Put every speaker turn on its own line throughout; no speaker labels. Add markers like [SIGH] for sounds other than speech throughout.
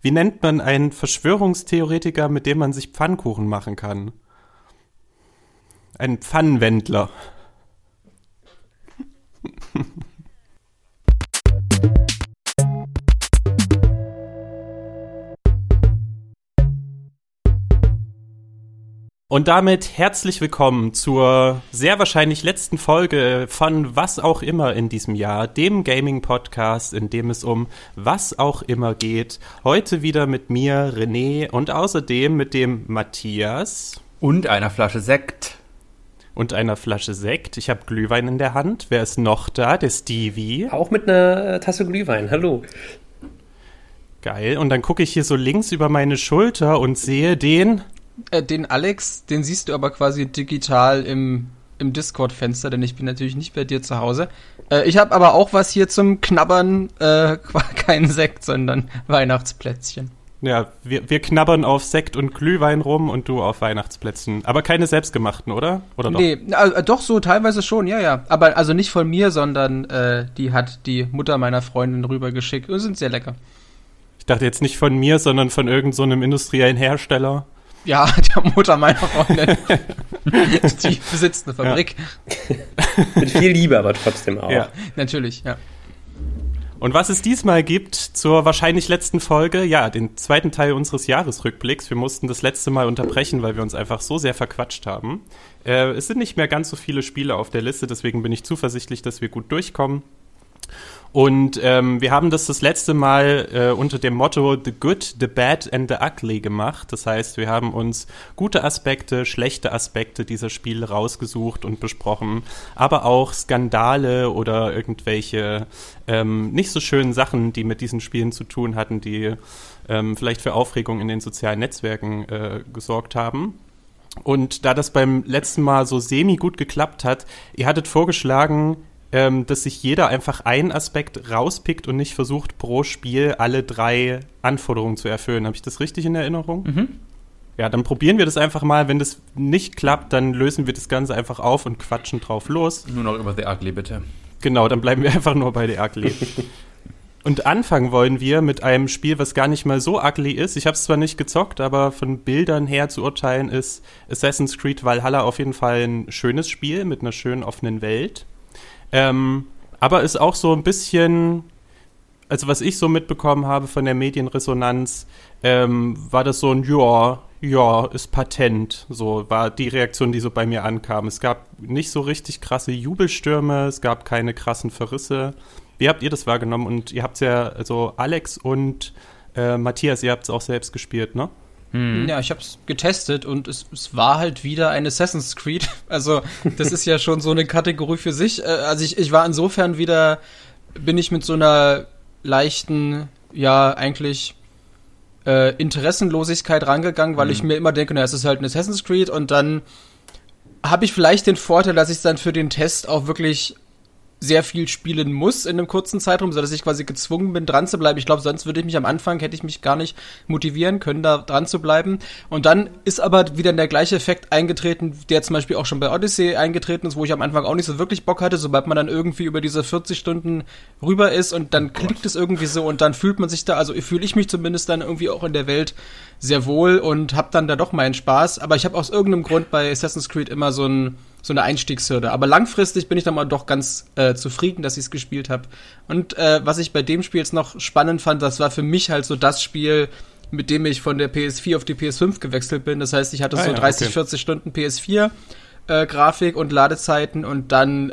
Wie nennt man einen Verschwörungstheoretiker, mit dem man sich Pfannkuchen machen kann? Ein Pfannenwendler. [LAUGHS] Und damit herzlich willkommen zur sehr wahrscheinlich letzten Folge von Was auch immer in diesem Jahr, dem Gaming-Podcast, in dem es um was auch immer geht. Heute wieder mit mir, René, und außerdem mit dem Matthias.
Und einer Flasche Sekt.
Und einer Flasche Sekt. Ich habe Glühwein in der Hand. Wer ist noch da? Der Stevie.
Auch mit einer Tasse Glühwein. Hallo.
Geil. Und dann gucke ich hier so links über meine Schulter und sehe den
äh, den Alex, den siehst du aber quasi digital im, im Discord-Fenster, denn ich bin natürlich nicht bei dir zu Hause. Äh, ich habe aber auch was hier zum Knabbern, äh, [LAUGHS] kein Sekt, sondern Weihnachtsplätzchen.
Ja, wir, wir knabbern auf Sekt und Glühwein rum und du auf Weihnachtsplätzchen. Aber keine selbstgemachten, oder? Oder
doch? Nee, äh, doch so teilweise schon, ja, ja. Aber also nicht von mir, sondern äh, die hat die Mutter meiner Freundin rübergeschickt und sind sehr lecker.
Ich dachte jetzt nicht von mir, sondern von irgendeinem so industriellen Hersteller.
Ja, [LAUGHS] der Mutter meiner Freundin. [LAUGHS] die besitzt eine Fabrik.
Ja. Mit viel Liebe, aber trotzdem auch.
Ja, natürlich, ja.
Und was es diesmal gibt zur wahrscheinlich letzten Folge, ja, den zweiten Teil unseres Jahresrückblicks. Wir mussten das letzte Mal unterbrechen, weil wir uns einfach so sehr verquatscht haben. Äh, es sind nicht mehr ganz so viele Spiele auf der Liste, deswegen bin ich zuversichtlich, dass wir gut durchkommen. Und ähm, wir haben das das letzte Mal äh, unter dem Motto The Good, The Bad and The Ugly gemacht. Das heißt, wir haben uns gute Aspekte, schlechte Aspekte dieser Spiele rausgesucht und besprochen, aber auch Skandale oder irgendwelche ähm, nicht so schönen Sachen, die mit diesen Spielen zu tun hatten, die ähm, vielleicht für Aufregung in den sozialen Netzwerken äh, gesorgt haben. Und da das beim letzten Mal so semi gut geklappt hat, ihr hattet vorgeschlagen, ähm, dass sich jeder einfach einen Aspekt rauspickt und nicht versucht, pro Spiel alle drei Anforderungen zu erfüllen. Habe ich das richtig in Erinnerung? Mhm. Ja, dann probieren wir das einfach mal. Wenn das nicht klappt, dann lösen wir das Ganze einfach auf und quatschen drauf los.
Nur noch über The Ugly, bitte.
Genau, dann bleiben wir [LAUGHS] einfach nur bei The Ugly. und anfangen wollen wir mit einem Spiel, was gar nicht mal so ugly ist. Ich habe es zwar nicht gezockt, aber von Bildern her zu urteilen ist Assassin's Creed Valhalla auf jeden Fall ein schönes Spiel mit einer schönen offenen Welt. Ähm, aber ist auch so ein bisschen, also was ich so mitbekommen habe von der Medienresonanz, ähm, war das so ein Ja, ja, ist patent. So war die Reaktion, die so bei mir ankam. Es gab nicht so richtig krasse Jubelstürme, es gab keine krassen Verrisse. Wie habt ihr das wahrgenommen? Und ihr habt ja, also Alex und äh, Matthias, ihr habt es auch selbst gespielt, ne?
Hm. Ja, ich habe es getestet und es, es, war halt wieder ein Assassin's Creed. [LAUGHS] Also das ist ja schon so eine Kategorie für sich. Äh, also ich, ich war insofern wieder, bin ich mit so einer leichten, ja eigentlich äh, Interessenlosigkeit rangegangen, weil hm. ich mir immer denke, na, es ist halt ein Assassin's Creed und dann habe ich vielleicht den Vorteil, dass ich dann für den Test auch wirklich sehr viel spielen muss in einem kurzen Zeitraum, sodass ich quasi gezwungen bin, dran zu bleiben. Ich glaube, sonst würde ich mich am Anfang, hätte ich mich gar nicht motivieren können, da dran zu bleiben. Und dann ist aber wieder der gleiche Effekt eingetreten, der zum Beispiel auch schon bei Odyssey eingetreten ist, wo ich am Anfang auch nicht so wirklich Bock hatte, sobald man dann irgendwie über diese 40 Stunden rüber ist und dann oh klickt es irgendwie so und dann fühlt man sich da, also fühle ich mich zumindest dann irgendwie auch in der Welt sehr wohl und habe dann da doch meinen Spaß. Aber ich habe aus irgendeinem Grund bei Assassin's Creed immer so ein so eine Einstiegshürde. Aber langfristig bin ich dann mal doch ganz äh, zufrieden, dass ich es gespielt habe. Und äh, was ich bei dem Spiel jetzt noch spannend fand, das war für mich halt so das Spiel, mit dem ich von der PS4 auf die PS5 gewechselt bin. Das heißt, ich hatte ah, so ja, 30, okay. 40 Stunden PS4 äh, Grafik und Ladezeiten und dann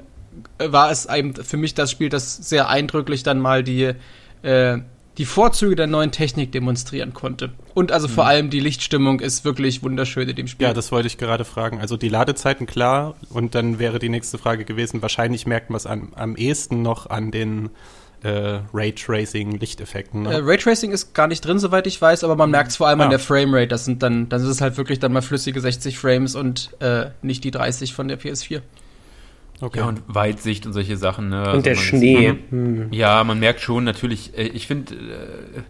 äh, war es eben für mich das Spiel, das sehr eindrücklich dann mal die äh, die Vorzüge der neuen Technik demonstrieren konnte. Und also mhm. vor allem die Lichtstimmung ist wirklich wunderschön in dem Spiel.
Ja, das wollte ich gerade fragen. Also die Ladezeiten klar und dann wäre die nächste Frage gewesen, wahrscheinlich merkt man es am, am ehesten noch an den äh, Raytracing-Lichteffekten. Ne?
Äh, Raytracing ist gar nicht drin, soweit ich weiß, aber man merkt es vor allem ah. an der Framerate. Das sind dann, dann ist es halt wirklich dann mal flüssige 60 Frames und äh, nicht die 30 von der PS4.
Okay. Ja, und Weitsicht und solche Sachen. Ne?
Und also der Schnee.
Ist, hm. Ja, man merkt schon natürlich, äh, ich finde, äh,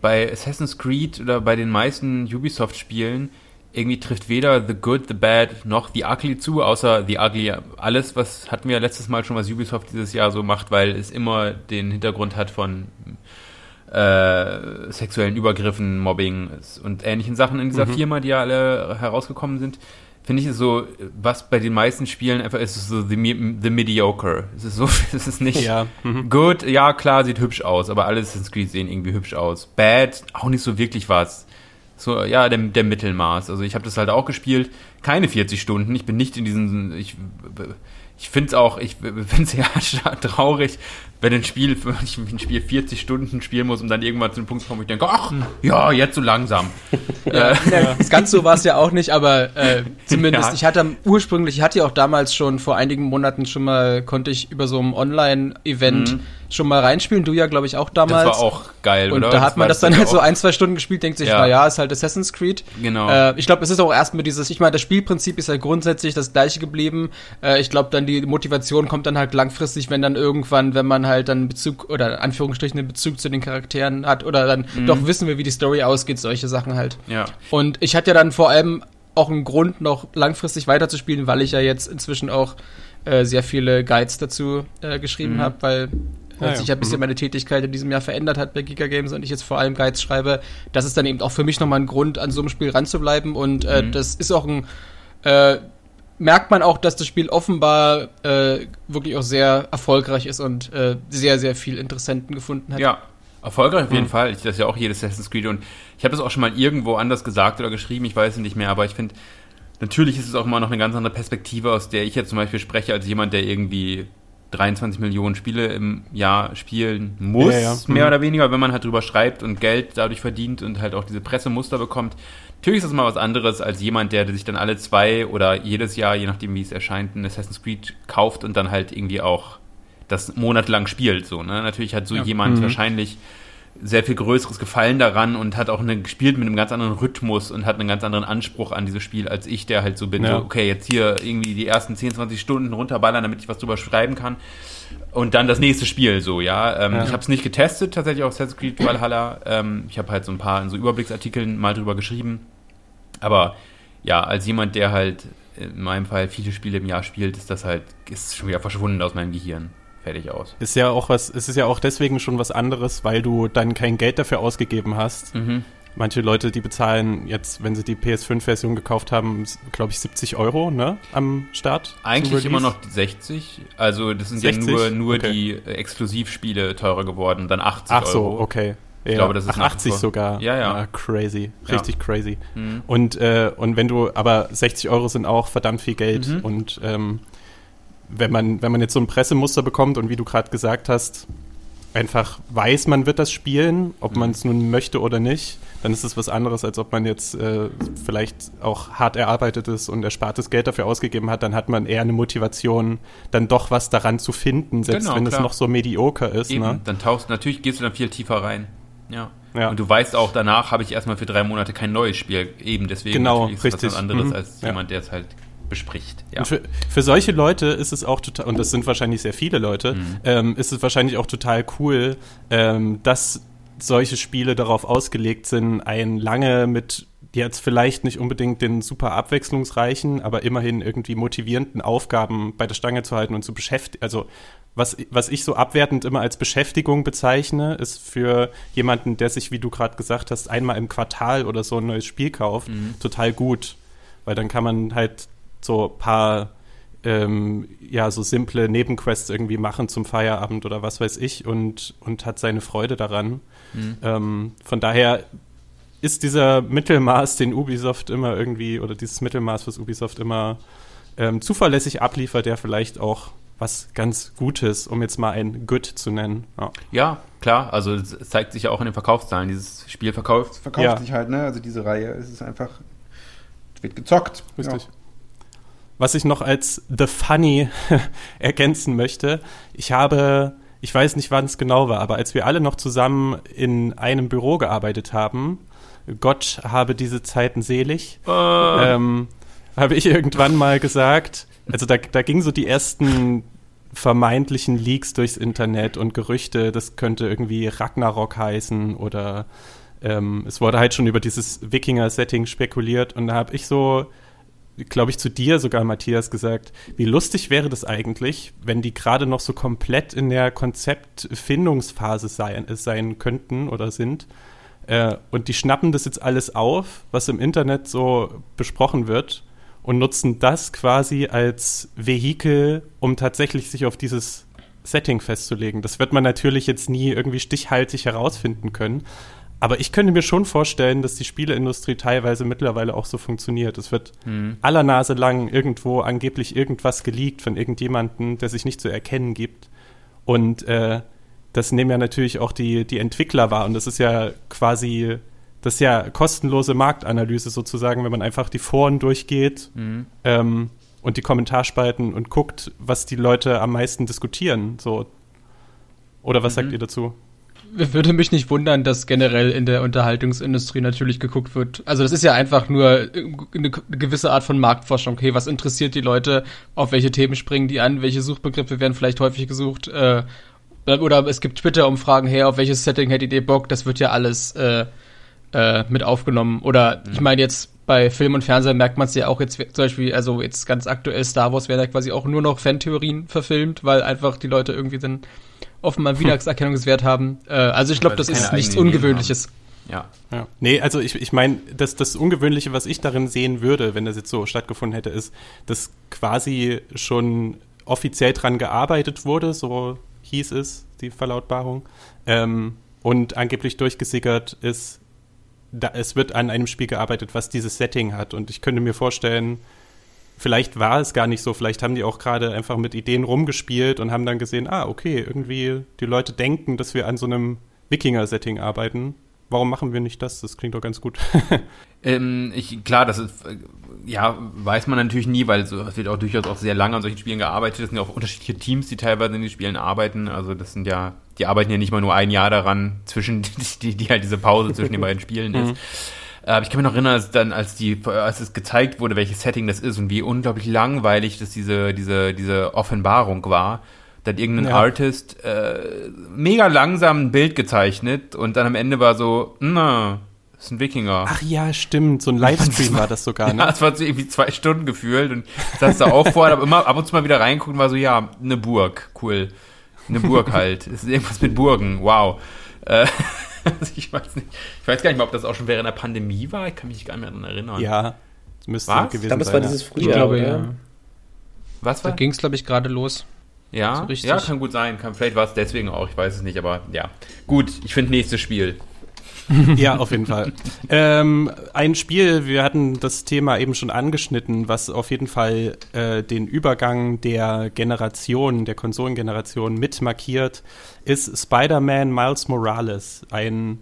bei Assassin's Creed oder bei den meisten Ubisoft-Spielen irgendwie trifft weder The Good, The Bad noch The Ugly zu, außer The Ugly. Alles, was hatten wir letztes Mal schon, was Ubisoft dieses Jahr so macht, weil es immer den Hintergrund hat von äh, sexuellen Übergriffen, Mobbing und ähnlichen Sachen in dieser
Mhm.
Firma, die ja alle herausgekommen sind, finde ich so, was bei den meisten Spielen einfach ist, ist so the, the mediocre. Es ist so, [LAUGHS] es ist nicht
Ja. Mhm.
good, ja klar, sieht hübsch aus, aber alle Assassin's Creed sehen irgendwie hübsch aus. Bad, auch nicht so wirklich was. So, ja, der, der Mittelmaß. Also ich habe das halt auch gespielt, keine 40 Stunden. Ich bin nicht in diesen, ich, ich finde es auch, ich finde es ja traurig, wenn ein Spiel, [LAUGHS] wenn ich ein Spiel 40 Stunden spielen muss, um dann irgendwann zu einem Punkt zu kommen, wo ich denke, ach, ja, jetzt so langsam. [LAUGHS]
Ja, Ganz Ganz so war es ja auch nicht, aber äh, zumindest, [LAUGHS]
Ja.
ich hatte ursprünglich, ich hatte ja auch damals schon vor einigen Monaten schon mal, konnte ich über so ein Online-Event schon mal reinspielen, du ja, glaube ich, auch
Das
damals.
war auch geil,
und
oder?
da hat man das dann
ja
halt so ein, zwei Stunden gespielt, denkt sich,
Ja.
na ja, ist halt Assassin's Creed.
Genau.
Äh, ich glaube, es ist auch erstmal dieses, ich meine, das Spielprinzip ist ja grundsätzlich das gleiche geblieben. Äh, ich glaube, dann die Motivation kommt dann halt langfristig, wenn dann irgendwann, wenn man halt dann Bezug oder in Anführungsstrichen einen Bezug zu den Charakteren hat oder dann
Mhm.
doch wissen wir, wie die Story ausgeht, solche Sachen halt.
Ja.
Und ich hatte ja dann vor allem auch einen Grund, noch langfristig weiterzuspielen, weil ich ja jetzt inzwischen auch äh, sehr viele Guides dazu äh, geschrieben
Mhm.
habe, weil
Ah,
äh, sich
ja.
ein bisschen
Mhm.
meine Tätigkeit in diesem Jahr verändert hat bei Giga Games und ich jetzt vor allem Guides schreibe. Das ist dann eben auch für mich nochmal ein Grund, an so einem Spiel ranzubleiben und äh,
Mhm.
das ist auch ein äh, merkt man auch, dass das Spiel offenbar äh, wirklich auch sehr erfolgreich ist und äh, sehr, sehr viel Interessenten gefunden hat.
Ja, erfolgreich auf jeden
Mhm.
Fall. Ich, das ist ja auch jedes Assassin's Creed und ich habe das auch schon mal irgendwo anders gesagt oder geschrieben, ich weiß es nicht mehr, aber ich finde, natürlich ist es auch immer noch eine ganz andere Perspektive, aus der ich jetzt zum Beispiel spreche, als jemand, der irgendwie 23 Millionen Spiele im Jahr spielen muss,
Ja, ja.
mehr
Mhm.
oder weniger, wenn man halt drüber schreibt und Geld dadurch verdient und halt auch diese Pressemuster bekommt. Natürlich ist das mal was anderes als jemand, der sich dann alle zwei oder jedes Jahr, je nachdem wie es erscheint, ein Assassin's Creed kauft und dann halt irgendwie auch das monatelang spielt. So, ne? Natürlich hat so
Ja.
jemand
Mhm.
wahrscheinlich sehr viel größeres Gefallen daran und hat auch eine, gespielt mit einem ganz anderen Rhythmus und hat einen ganz anderen Anspruch an dieses Spiel als ich, der halt so bin,
Ja.
so, okay, jetzt hier irgendwie die ersten 10, 20 Stunden runterballern, damit ich was drüber schreiben kann. Und dann das nächste Spiel, so, ja. Ähm,
Ja.
Ich habe es nicht getestet, tatsächlich auf Assassin's Creed Valhalla. Ähm, ich habe halt so ein paar in so Überblicksartikeln mal drüber geschrieben. Aber ja, als jemand, der halt in meinem Fall viele Spiele im Jahr spielt, ist das halt, ist schon wieder verschwunden aus meinem Gehirn. Fertig aus.
Ist ja auch was, es ist ja auch deswegen schon was anderes, weil du dann kein Geld dafür ausgegeben hast.
Mhm.
Manche Leute, die bezahlen jetzt, wenn sie die PS5-Version gekauft haben, glaube ich, 70 Euro, ne, am Start.
Eigentlich immer noch die 60. Also das sind
60?
ja nur, nur
Okay.
die Exklusivspiele teurer geworden, dann 80
Ach so,
Euro.
okay. Ja.
glaube, das ist
Ach,
nach wie
80
vor-
sogar.
Ja, ja.
Ah, crazy.
Ja.
Richtig crazy.
Mhm.
Und, äh, und wenn du, aber 60 Euro sind auch verdammt viel Geld.
Mhm.
Und ähm, wenn, man, wenn man jetzt so ein Pressemuster bekommt und wie du gerade gesagt hast, einfach weiß, man wird das spielen, ob
Mhm.
man es nun möchte oder nicht, dann ist es was anderes, als ob man jetzt äh, vielleicht auch hart erarbeitetes und erspartes Geld dafür ausgegeben hat. Dann hat man eher eine Motivation, dann doch was daran zu finden, selbst
Genau,
wenn
klar.
es noch so medioker ist.
Eben,
Ne?
dann tauchst natürlich gehst du dann viel tiefer rein. Ja.
Ja.
Und du weißt auch, danach habe ich erstmal für drei Monate kein neues Spiel. Eben deswegen
Genau,
ist
richtig.
was anderes
Mhm.
als
Ja.
jemand, der es halt bespricht. Ja.
Für, für solche Leute ist es auch total, und das sind wahrscheinlich sehr viele Leute,
Mhm.
ähm, ist es wahrscheinlich auch total cool, ähm, dass solche Spiele darauf ausgelegt sind, ein lange mit jetzt vielleicht nicht unbedingt den super abwechslungsreichen, aber immerhin irgendwie motivierenden Aufgaben bei der Stange zu halten und zu beschäftigen. Also was, was ich so abwertend immer als Beschäftigung bezeichne, ist für jemanden, der sich, wie du gerade gesagt hast, einmal im Quartal oder so ein neues Spiel kauft,
Mhm.
total gut. Weil dann kann man halt so ein paar ähm, ja, so simple Nebenquests irgendwie machen zum Feierabend oder was weiß ich und, und hat seine Freude daran.
Mhm.
Ähm, von daher ist dieser Mittelmaß, den Ubisoft immer irgendwie, oder dieses Mittelmaß, was Ubisoft immer ähm, zuverlässig abliefert, der vielleicht auch was ganz Gutes, um jetzt mal ein Good zu nennen. Ja.
Ja, klar. Also es zeigt sich ja auch in den Verkaufszahlen. Dieses Spiel verkauft.
Verkauft
Ja.
sich halt, ne? Also diese Reihe, es ist einfach, es wird gezockt.
Richtig.
Ja.
Was ich noch als The Funny [LAUGHS] ergänzen möchte, ich habe, ich weiß nicht, wann es genau war, aber als wir alle noch zusammen in einem Büro gearbeitet haben, Gott habe diese Zeiten selig,
Äh,
ähm, habe ich irgendwann mal gesagt, also da, da gingen so die ersten vermeintlichen Leaks durchs Internet und Gerüchte, das könnte irgendwie Ragnarok heißen oder ähm, es wurde halt schon über dieses Wikinger-Setting spekuliert und da habe ich so glaube ich, zu dir sogar, Matthias, gesagt, wie lustig wäre das eigentlich, wenn die gerade noch so komplett in der Konzeptfindungsphase sein, sein könnten oder sind. Äh, und die schnappen das jetzt alles auf, was im Internet so besprochen wird und nutzen das quasi als Vehikel, um tatsächlich sich auf dieses Setting festzulegen. Das wird man natürlich jetzt nie irgendwie stichhaltig herausfinden können. Aber ich könnte mir schon vorstellen, dass die Spieleindustrie teilweise mittlerweile auch so funktioniert. Es wird mhm. aller Nase lang irgendwo angeblich irgendwas geleakt von irgendjemandem, der sich nicht zu erkennen gibt. Und äh, das nehmen ja natürlich auch die, die Entwickler wahr. Und das ist ja quasi, das ist ja kostenlose Marktanalyse sozusagen, wenn man einfach die Foren durchgeht mhm. ähm, und die Kommentarspalten und guckt, was die Leute am meisten diskutieine. So. Oder was mhm. sagt ihr dazu?
Würde mich nicht wundern, dass generell in der Unterhaltungsindustrie natürlich geguckt wird. Also das ist ja einfach nur eine gewisse Art von Marktforschung. Okay, was interessiert die Leute? Auf welche Themen springen die an? Welche Suchbegriffe werden vielleicht häufig gesucht? Äh, oder es gibt Twitter-Umfragen her, auf welches Setting hättet ihr Bock? Das wird ja alles äh, äh, mit aufgenommen. Oder ich meine jetzt bei Film und Fernsehen merkt man es ja auch jetzt zum Beispiel, also jetzt ganz aktuell Star Wars werden ja quasi auch nur noch Fantheorien verfilmt, weil einfach die Leute irgendwie dann offenbar Wiedererkennungswert haben. Äh, also ich glaube, das ist nichts Ungewöhnliches.
Ja. ja. Nee, also ich, ich meine, das, das Ungewöhnliche, was ich darin sehen würde, wenn das jetzt so stattgefunden hätte, ist, dass quasi schon offiziell dran gearbeitet wurde, so hieß es, die Verlautbarung, ähm, und angeblich durchgesickert ist, da, es wird an einem Spiel gearbeitet, was dieses Setting hat. Und ich könnte mir vorstellen, vielleicht war es gar nicht so, vielleicht haben die auch gerade einfach mit Ideen rumgespielt und haben dann gesehen, ah, okay, irgendwie die Leute denken, dass wir an so einem Wikinger-Setting arbeiten. Warum machen wir nicht das? Das klingt doch ganz gut. [LAUGHS]
ähm, ich, klar, das ist, ja, weiß man natürlich nie, weil so, es wird auch durchaus auch sehr lange an solchen Spielen gearbeitet. Es sind ja auch unterschiedliche Teams, die teilweise in den Spielen arbeiten. Also das sind ja, die arbeiten ja nicht mal nur ein Jahr daran, zwischen, [LAUGHS] die, die halt diese Pause zwischen den beiden Spielen ist. Aber ich kann mich noch erinnern, als dann, als die, als es gezeigt wurde, welches Setting das ist und wie unglaublich langweilig das diese, diese, diese Offenbarung war. Da hat irgendein ja. Artist äh, mega langsam ein Bild gezeichnet und dann am Ende war so, na, das ist ein Wikinger.
Ach ja, stimmt. So ein Livestream war das sogar,
ne? Ja, es war so irgendwie zwei Stunden gefühlt und saß da auch vor, aber immer ab und zu mal wieder reingucken, war so, ja, eine Burg, cool. Eine Burg [LAUGHS] halt. Es ist irgendwas mit Burgen, wow. Äh, [LAUGHS] also ich weiß nicht. Ich weiß gar nicht mal, ob das auch schon während der Pandemie war. Ich kann mich gar nicht mehr daran erinnern.
Ja,
müsste Was? gewesen ich glaube, es war dieses Frühjahr. Ich glaube, ja.
Was war? Da ging es, glaube ich, gerade los.
Ja, so ja, kann gut sein. Kann, vielleicht war es deswegen auch, ich weiß es nicht, aber ja. Gut, ich finde nächstes Spiel.
Ja, auf jeden Fall. ähm, ein Spiel, wir hatten das Thema eben schon angeschnitten, was auf jeden Fall äh, den Übergang der Generation, der Konsolengeneration mit markiert, ist Spider-Man Miles Morales. Ein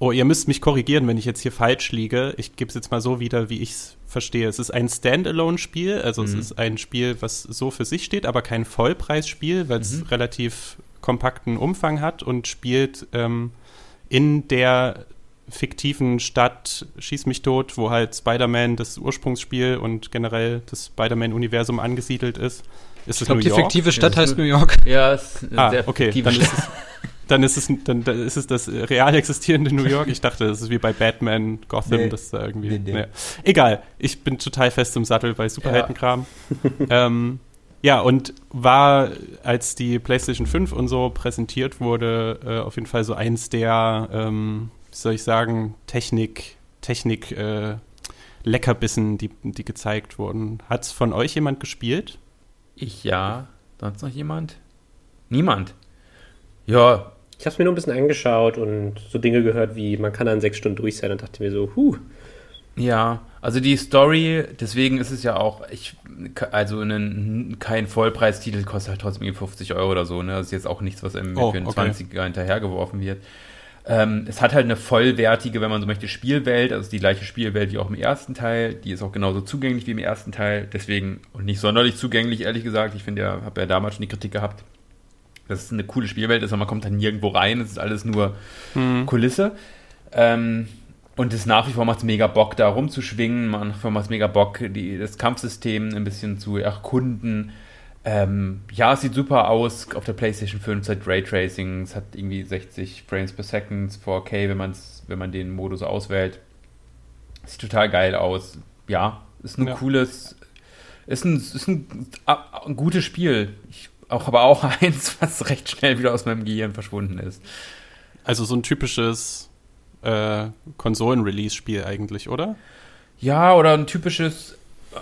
Oh, ihr müsst mich korrigieren, wenn ich jetzt hier falsch liege. Ich gebe es jetzt mal so wieder, wie ich es verstehe. Es ist ein Standalone-Spiel, also mhm. es ist ein Spiel, was so für sich steht, aber kein Vollpreisspiel, weil es mhm. relativ kompakten Umfang hat und spielt ähm, in der fiktiven Stadt Schieß mich tot, wo halt Spider-Man das Ursprungsspiel und generell das Spider-Man-Universum angesiedelt ist.
Ist ich glaube, die fiktive Stadt heißt New York. [LAUGHS]
Ja, ist eine ah, sehr okay, dann ist, es, dann ist es dann, dann, ist es das real existierende New York. Ich dachte, das ist wie bei Batman, Gotham, nee. das da irgendwie. Nee, nee. Nee. Egal, ich bin total fest im Sattel bei Superheldenkram. Ja. ähm, ja, und war, als die PlayStation 5 und so präsentiert wurde, äh, auf jeden Fall so eins der, ähm, wie soll ich sagen, Technik, Technik, äh, Leckerbissen, die, die gezeigt wurden. Hat es von euch jemand gespielt?
Ich ja. Sonst noch jemand? Niemand. Ja.
Ich habe es mir nur ein bisschen angeschaut und so Dinge gehört wie, man kann dann sechs Stunden durch sein und dachte mir so, huh.
Ja, also die Story, deswegen ist es ja auch, ich, also einen, kein Vollpreistitel kostet halt trotzdem 50 Euro oder so, ne? Das ist jetzt auch nichts, was einem oh, für einen okay. 20er hinterhergeworfen wird. Ähm, es hat halt eine vollwertige, wenn man so möchte, Spielwelt, also die gleiche Spielwelt wie auch im ersten Teil. Die ist auch genauso zugänglich wie im ersten Teil, deswegen und nicht sonderlich zugänglich, ehrlich gesagt. Ich finde ja, habe ja damals schon die Kritik gehabt, dass es eine coole Spielwelt ist, aber man kommt dann nirgendwo rein, es ist alles nur hm. Kulisse. Ähm, und es nach wie vor macht es mega Bock, da rumzuschwingen. Nach wie vor macht es mega Bock, die, das Kampfsystem ein bisschen zu erkunden. Ähm, ja, es sieht super aus auf der PlayStation 5 seit Raytracing. Es hat irgendwie 60 Frames per Second, 4K, wenn, man's, wenn man den Modus auswählt. Sieht total geil aus. Ja, Ist ein
Ja.
cooles, ist ein, ist ein, ein gutes Spiel. Ich, auch, aber auch [LAUGHS] eins, was recht schnell wieder aus meinem Gehirn verschwunden ist.
Also so ein typisches äh, Konsolen-Release-Spiel eigentlich, oder?
Ja, oder ein typisches, ähm,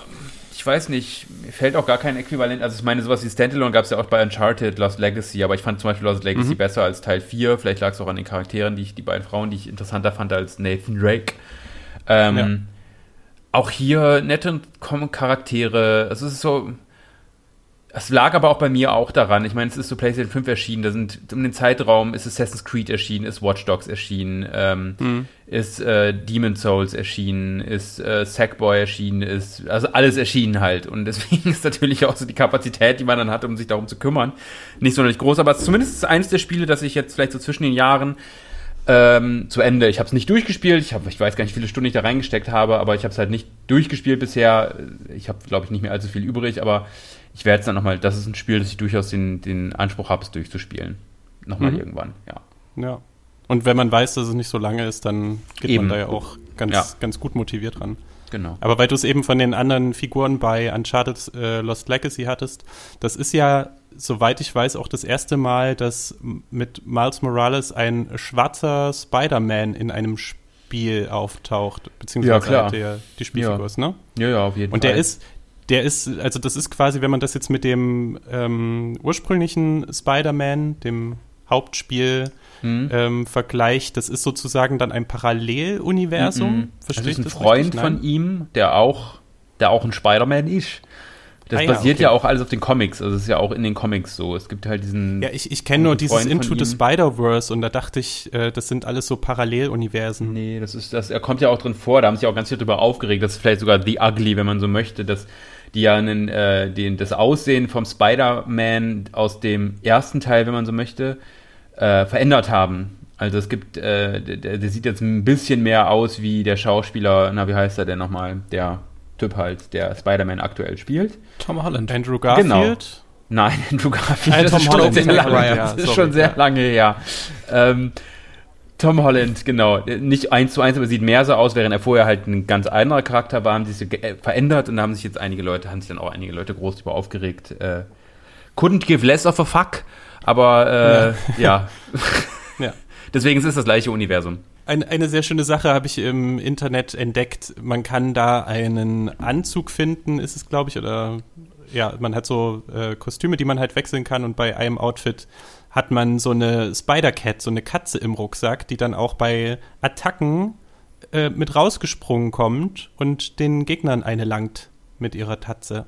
ich weiß nicht, mir fällt auch gar kein Äquivalent. Also ich meine, sowas wie Standalone gab es ja auch bei Uncharted, Lost Legacy, aber ich fand zum Beispiel Lost Legacy
Mhm.
besser als Teil 4. Vielleicht lag es auch an den Charakteren, die ich, die beiden Frauen, die ich interessanter fand als Nathan Drake. Ähm,
Ja.
Auch hier nette Charaktere. Es ist so. Es lag aber auch bei mir auch daran. Ich meine, es ist so PlayStation 5 erschienen. Da sind um den Zeitraum ist Assassin's Creed erschienen, ist Watch Dogs erschienen, ähm,
Hm.
ist äh, Demon Souls erschienen, ist äh, Sackboy erschienen, ist also alles erschienen halt. Und deswegen [LAUGHS] ist natürlich auch so die Kapazität, die man dann hat, um sich darum zu kümmern, nicht sonderlich groß. Aber es ist zumindest ist eines der Spiele, das ich jetzt vielleicht so zwischen den Jahren ähm, zu Ende. Ich habe es nicht durchgespielt. Ich, hab, ich weiß gar nicht, wie viele Stunden ich da reingesteckt habe, aber ich habe es halt nicht durchgespielt bisher. Ich habe, glaube ich, nicht mehr allzu viel übrig, aber ich werde es dann nochmal. Das ist ein Spiel, das ich durchaus den, den Anspruch habe, es durchzuspielen. Nochmal
Mhm.
irgendwann, ja.
Ja. Und wenn man weiß, dass es nicht so lange ist, dann geht
Eben.
man da ja auch ganz,
Ja.
ganz gut motiviert dran.
Genau.
Aber weil du es eben von den anderen Figuren bei Uncharted äh, Lost Legacy hattest, das ist ja, soweit ich weiß, auch das erste Mal, dass mit Miles Morales ein schwarzer Spider-Man in einem Spiel auftaucht, beziehungsweise
Ja, klar.
halt der, die Spielfigur
Ja.
ist, ne?
Ja, ja, auf jeden
Und
Fall.
der ist, der ist, also das ist quasi, wenn man das jetzt mit dem ähm, ursprünglichen Spider-Man, dem Hauptspiel,
Hm.
ähm, vergleicht, das ist sozusagen dann ein Paralleluniversum.
Mhm.
Verstehe
ist
ich
ein Freund von ihm, der auch, der auch ein Spider-Man ist. Das
Ah ja,
basiert
okay.
ja auch alles auf den Comics. Also es ist ja auch in den Comics so. Es gibt halt diesen.
Ja, ich, ich kenne nur dieses Into the. Spider-Verse und da dachte ich, äh, das sind alles so Paralleluniversen.
Nee, das ist das. Er kommt ja auch drin vor. Da haben sich auch ganz viel drüber aufgeregt. Das ist vielleicht sogar The Ugly, wenn man so möchte, dass die ja einen, äh, den, das Aussehen vom Spider-Man aus dem ersten Teil, wenn man so möchte, äh, verändert haben. Also es gibt, äh, der, der sieht jetzt ein bisschen mehr aus wie der Schauspieler, na wie heißt er denn nochmal? Der Typ halt, der Spider-Man aktuell spielt.
Tom Holland.
Andrew Garfield.
Nein, [LAUGHS] Andrew Garfield.
Nein,
das
Tom
ist schon sehr lange,
Holland, ja,
das ist schon sehr lange her. Ähm, Tom Holland, genau. Nicht eins zu eins, aber sieht mehr so aus, während er vorher halt ein ganz anderer Charakter war, haben sich äh, verändert und da haben sich jetzt einige Leute, haben sich dann auch einige Leute groß darüber aufgeregt. Äh, couldn't give less of a fuck, aber äh, ja.
Ja. [LAUGHS] [LAUGHS]
Deswegen ist es das gleiche Universum.
Ein, eine sehr schöne Sache habe ich im Internet entdeckt. Man kann da einen Anzug finden, ist es, glaube ich, oder ja, man hat so äh, Kostüme, die man halt wechseln kann und bei einem Outfit hat man so eine Spider-Cat, so eine Katze im Rucksack, die dann auch bei Attacken äh, mit rausgesprungen kommt und den Gegnern eine langt mit ihrer Tatze.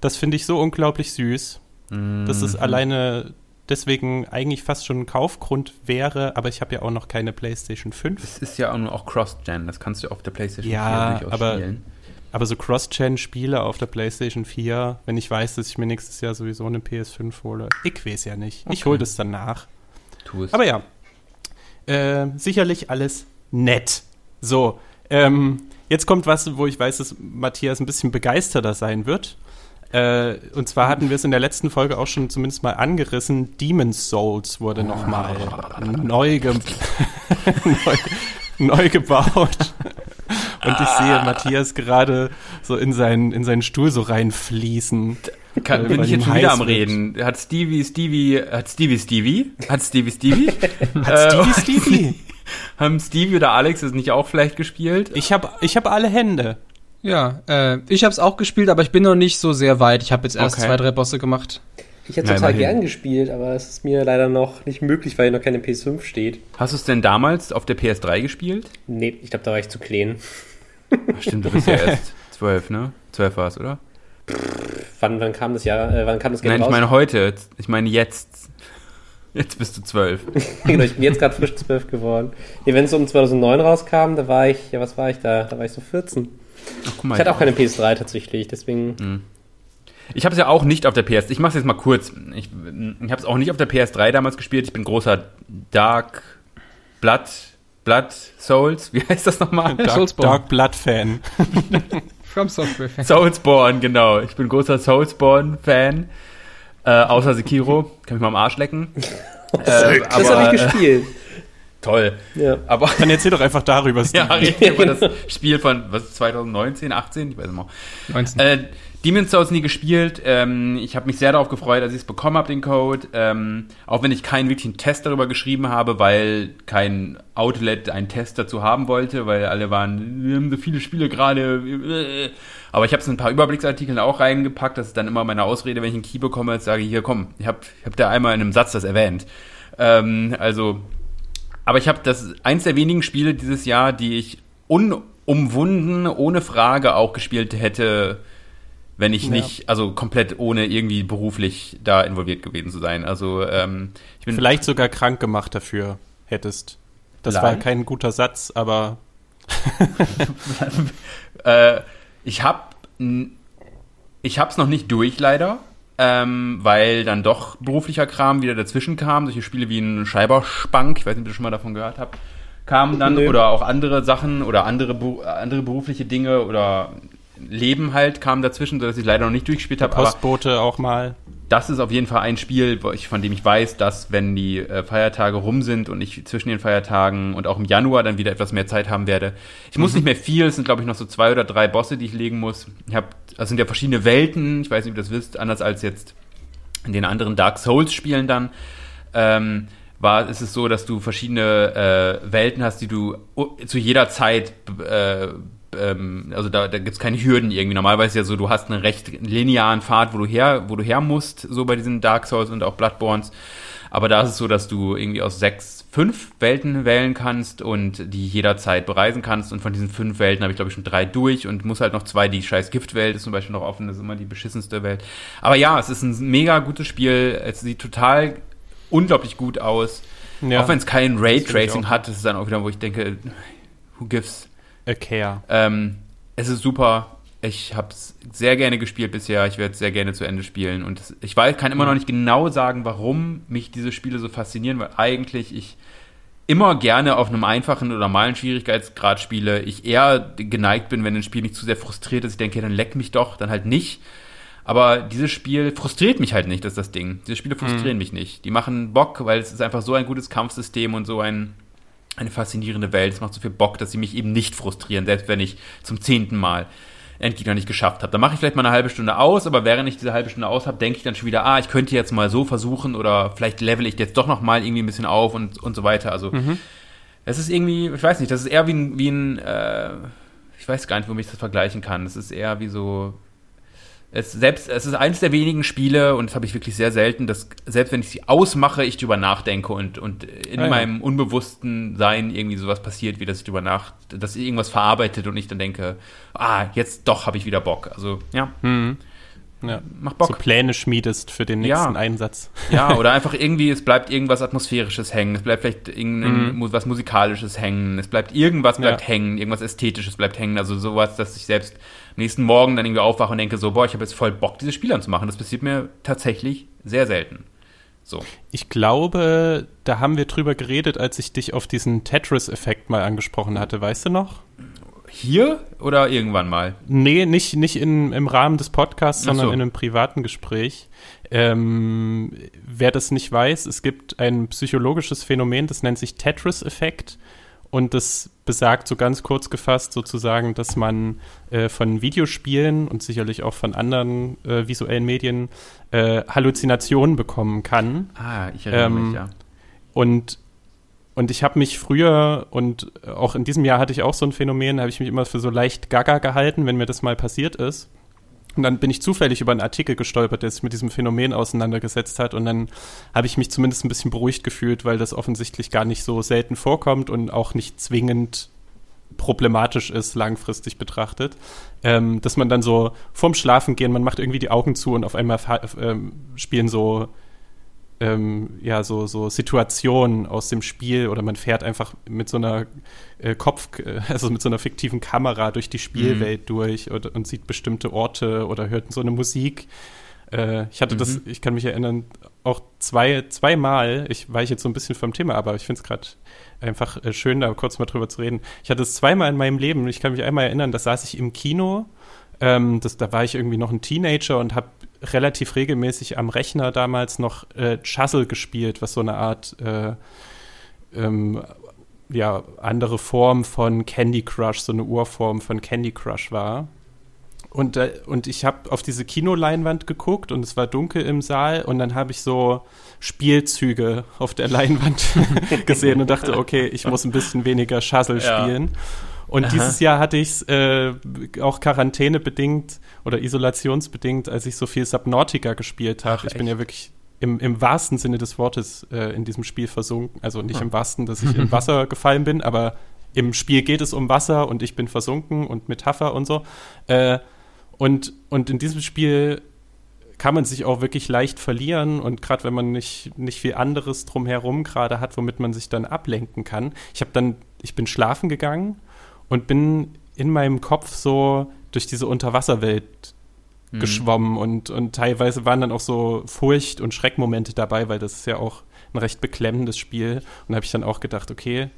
Das finde ich so unglaublich süß, dass es alleine deswegen eigentlich fast schon ein Kaufgrund wäre, aber ich habe ja auch noch keine PlayStation 5.
Es ist ja auch nur auch Cross-Gen, das kannst du auf der PlayStation
Ja,
4 durchaus
aber-
spielen.
Aber so Cross-Gen-Spiele auf der PlayStation 4, wenn ich weiß, dass ich mir nächstes Jahr sowieso eine PS5 hole, ich weiß ja nicht. Ich
Okay.
hole das dann nach.
Tu es.
Aber ja, äh, sicherlich alles nett. So, ähm, jetzt kommt was, wo ich weiß, dass Matthias ein bisschen begeisterter sein wird. Äh, und zwar hatten wir es in der letzten Folge auch schon zumindest mal angerissen. Demon's Souls wurde nochmal neu, ge [LAUGHS] neu, neu gebaut. Und ich sehe Matthias gerade so in seinen, in seinen Stuhl so reinfließen.
Kann,
Weil
bin ich jetzt schon wieder am. Reden? Hat Stevie, Stevie, hat Stevie Stevie? Hat Stevie Stevie? [LAUGHS]
Hat
Äh,
Stevie Stevie? [LAUGHS]
haben Stevie oder Alex es nicht auch vielleicht gespielt?
Ich habe ich hab alle Hände.
Ja, äh, ich habe es auch gespielt, aber ich bin noch nicht so sehr weit. Ich habe jetzt erst
Okay.
zwei, drei Bosse gemacht.
Ich hätte total
immerhin.
gern gespielt, aber es ist mir leider noch nicht möglich, weil noch keine PS5 steht.
Hast du es denn damals auf der PS3 gespielt?
Nee, ich glaube, da war ich zu klein.
Ach, stimmt, du bist ja erst [LAUGHS] zwölf, ne? Zwölf war es, oder?
Wann, wann kam das Jahr, äh, wann kam das Game
Nein, ich
raus?
meine heute. Ich meine jetzt. Jetzt bist du zwölf. [LAUGHS]
genau, ich bin jetzt gerade frisch 12 geworden. Nee, wenn es um 2009 rauskam, da war ich, ja, was war ich da? Da war ich so 14.
Ach, guck mal.
Ich hatte auch keine PS3 tatsächlich, deswegen.
Hm. Ich habe es ja auch nicht auf der PS. Ich mache es jetzt mal kurz. Ich, ich habe es auch nicht auf der PS3 damals gespielt. Ich bin großer Dark Blood Blood Souls. Wie [LAUGHS] heißt das nochmal?
Dark,
Soulsborne.
Dark Blood Fan. [LAUGHS]
From Software Fan.
Soulsborne, genau. Ich bin großer Soulsborne-Fan. Äh, außer Sekiro. Kann mich mal am Arsch lecken. [LAUGHS] äh,
Das habe
aber,
ich gespielt.
Toll.
Ja.
Aber
Dann erzähl doch einfach darüber, [LAUGHS] Steve.
ja, reden wir über das Spiel von was 2019, 18, ich weiß nicht mehr.
19.
Äh, Demon's Souls nie gespielt. Ähm, ich habe mich sehr darauf gefreut, als ich es bekommen habe, den Code. Ähm, auch wenn ich keinen wirklichen Test darüber geschrieben habe, weil kein Outlet einen Test dazu haben wollte, weil alle waren, wir haben so viele Spiele gerade. äh. Aber ich habe es in ein paar Überblicksartikeln auch reingepackt. Das ist dann immer meine Ausrede, wenn ich einen Key bekomme, jetzt sage ich, hier komm, ich habe ich hab da einmal in einem Satz das erwähnt. Ähm, also, aber ich habe das eins der wenigen Spiele dieses Jahr, die ich unumwunden, ohne Frage auch gespielt hätte, wenn ich
Ja.
nicht, also komplett ohne irgendwie beruflich da involviert gewesen zu sein. Also ähm, ich bin
Vielleicht sogar krank gemacht dafür hättest. Das war
Nein.
kein guter Satz, aber [LAUGHS]
äh, ich habe ich hab's noch nicht durch leider, ähm, weil dann doch beruflicher Kram wieder dazwischen kam. Solche Spiele wie ein Scheiberspank, ich weiß nicht, ob ihr schon mal davon gehört habt, kamen dann
Nö.
oder auch andere Sachen oder andere andere berufliche Dinge oder Leben halt kamen dazwischen, sodass ich leider noch nicht durchgespielt habe. Aber
Postbote auch mal.
Das ist auf jeden Fall ein Spiel, von dem ich weiß, dass wenn die äh, Feiertage rum sind und ich zwischen den Feiertagen und auch im Januar dann wieder etwas mehr Zeit haben werde. Ich muss nicht mehr viel, es sind glaube ich noch so zwei oder drei Bosse, die ich legen muss. Ich habe, das sind ja verschiedene Welten, ich weiß nicht, ob ihr das wisst, anders als jetzt in den anderen Dark Souls Spielen dann. Ähm, war, ist es so, dass du verschiedene äh, Welten hast, die du zu jeder Zeit äh, ähm, also da, da gibt's keine Hürden irgendwie. Normalerweise ist ja so, du hast einen recht linearen Pfad, wo du her, wo du her musst, so bei diesen Dark Souls und auch Bloodborns. Aber da ist es so, dass du irgendwie aus sechs, fünf Welten wählen kannst und die jederzeit bereisen kannst. Und von diesen fünf Welten habe ich, glaube ich, schon drei durch und muss halt noch zwei, die scheiß Giftwelt ist zum Beispiel noch offen, das ist immer die beschissenste Welt. Aber ja, es ist ein mega gutes Spiel. Es sieht total unglaublich gut aus.
Ja,
Auch wenn es kein Raytracing hat, das ist dann auch wieder, wo ich denke, who gives?
A care.
Ähm, es ist super. Ich habe es sehr gerne gespielt bisher. Ich werde es sehr gerne zu Ende spielen. Und es, ich weiß, kann immer noch nicht genau sagen, warum mich diese Spiele so faszinieren, weil eigentlich ich immer gerne auf einem einfachen oder normalen Schwierigkeitsgrad spiele. Ich eher geneigt bin, wenn ein Spiel nicht zu sehr frustriert ist. Ich denke, dann leck mich doch, dann halt nicht. Aber dieses Spiel frustriert mich halt nicht, das ist das Ding. Diese Spiele frustrieren mich nicht. Die machen Bock, weil es ist einfach so ein gutes Kampfsystem und so ein, eine faszinierende Welt. Es macht so viel Bock, dass sie mich eben nicht frustrieren, selbst wenn ich zum zehnten Mal Endgegner nicht geschafft habe. Dann mache ich vielleicht mal eine halbe Stunde aus, aber während ich diese halbe Stunde aus habe, denke ich dann schon wieder, ah, ich könnte jetzt mal so versuchen oder vielleicht level ich jetzt doch noch mal irgendwie ein bisschen auf und, und so weiter. Also es ist irgendwie, ich weiß nicht, das ist eher wie ein, wie ein äh, ich weiß gar nicht, womit ich das vergleichen kann. Es ist eher wie so, es, selbst, es ist eines der wenigen Spiele, und das habe ich wirklich sehr selten, dass selbst wenn ich sie ausmache, ich drüber nachdenke und, und in
Ah, ja.
meinem unbewussten Sein irgendwie sowas passiert, wie dass ich drüber nach, dass irgendwas verarbeitet und ich dann denke, ah, jetzt doch habe ich wieder Bock. Also, ja,
Mhm. Ja.
macht
So
Bock.
Pläne schmiedest für den
Ja.
nächsten Einsatz.
Ja, [LAUGHS] oder einfach irgendwie, es bleibt irgendwas Atmosphärisches hängen, es bleibt vielleicht irgendein
Mhm.
Musikalisches hängen, es bleibt irgendwas bleibt
Ja.
hängen, irgendwas Ästhetisches bleibt hängen, also sowas, dass ich selbst am nächsten Morgen dann irgendwie aufwache und denke so, boah, ich habe jetzt voll Bock, dieses Spiel anzumachen. Das passiert mir tatsächlich sehr selten. So.
Ich glaube, da haben wir drüber geredet, als ich dich auf diesen Tetris-Effekt mal angesprochen hatte. Weißt du noch?
Hier oder irgendwann mal?
Nee, nicht, nicht in, im Rahmen des Podcasts,
Ach so.
sondern in einem privaten Gespräch. Ähm, wer das nicht weiß, es gibt ein psychologisches Phänomen, das nennt sich Tetris-Effekt. Und das besagt so ganz kurz gefasst sozusagen, dass man äh, von Videospielen und sicherlich auch von anderen äh, visuellen Medien äh, Halluzinationen bekommen kann.
Ah, ich erinnere
Ähm,
mich, ja.
Und, und ich habe mich früher und auch in diesem Jahr hatte ich auch so ein Phänomen, habe ich mich immer für so leicht gaga gehalten, wenn mir das mal passiert ist. Und dann bin ich zufällig über einen Artikel gestolpert, der sich mit diesem Phänomen auseinandergesetzt hat. Und dann habe ich mich zumindest ein bisschen beruhigt gefühlt, weil das offensichtlich gar nicht so selten vorkommt und auch nicht zwingend problematisch ist, langfristig betrachtet. Ähm, dass man dann so vorm Schlafen gehen, man macht irgendwie die Augen zu und auf einmal ähm, spielen so ähm, ja, so, so Situationen aus dem Spiel oder man fährt einfach mit so einer äh, Kopf, äh, [LAUGHS] also mit so einer fiktiven Kamera durch die Spielwelt durch und, und sieht bestimmte Orte oder hört so eine Musik. Äh, ich hatte das, ich kann mich erinnern, auch zwei, zweimal, ich weiche jetzt so ein bisschen vom Thema, aber ich finde es gerade einfach äh, schön, da kurz mal drüber zu reden. Ich hatte es zweimal in meinem Leben, ich kann mich einmal erinnern, da saß ich im Kino ähm, das, da war ich irgendwie noch ein Teenager und habe relativ regelmäßig am Rechner damals noch äh, Chuzzle gespielt, was so eine Art äh, ähm, ja, andere Form von Candy Crush, so eine Urform von Candy Crush war. Und, äh, und ich habe auf diese Kinoleinwand geguckt und es war dunkel im Saal und dann habe ich so Spielzüge auf der Leinwand [LAUGHS] gesehen und dachte, okay, ich muss ein bisschen weniger Shuzzle
Ja.
spielen. Und
Aha.
dieses Jahr hatte ich es äh, auch quarantänebedingt oder isolationsbedingt, als ich so viel Subnautica gespielt habe. Ich bin ja wirklich im, im wahrsten Sinne des Wortes äh, in diesem Spiel versunken. Also nicht
Hm.
im wahrsten, dass ich [LAUGHS] im Wasser gefallen bin, aber im Spiel geht es um Wasser und ich bin versunken und Metapher und so. Äh, und, und in diesem Spiel kann man sich auch wirklich leicht verlieren und gerade wenn man nicht, nicht viel anderes drumherum gerade hat, womit man sich dann ablenken kann. Ich habe dann, ich bin schlafen gegangen und bin in meinem Kopf so durch diese Unterwasserwelt
Mhm.
geschwommen und, und teilweise waren dann auch so Furcht- und Schreckmomente dabei, weil das ist ja auch ein recht beklemmendes Spiel. Und da habe ich dann auch gedacht, okay,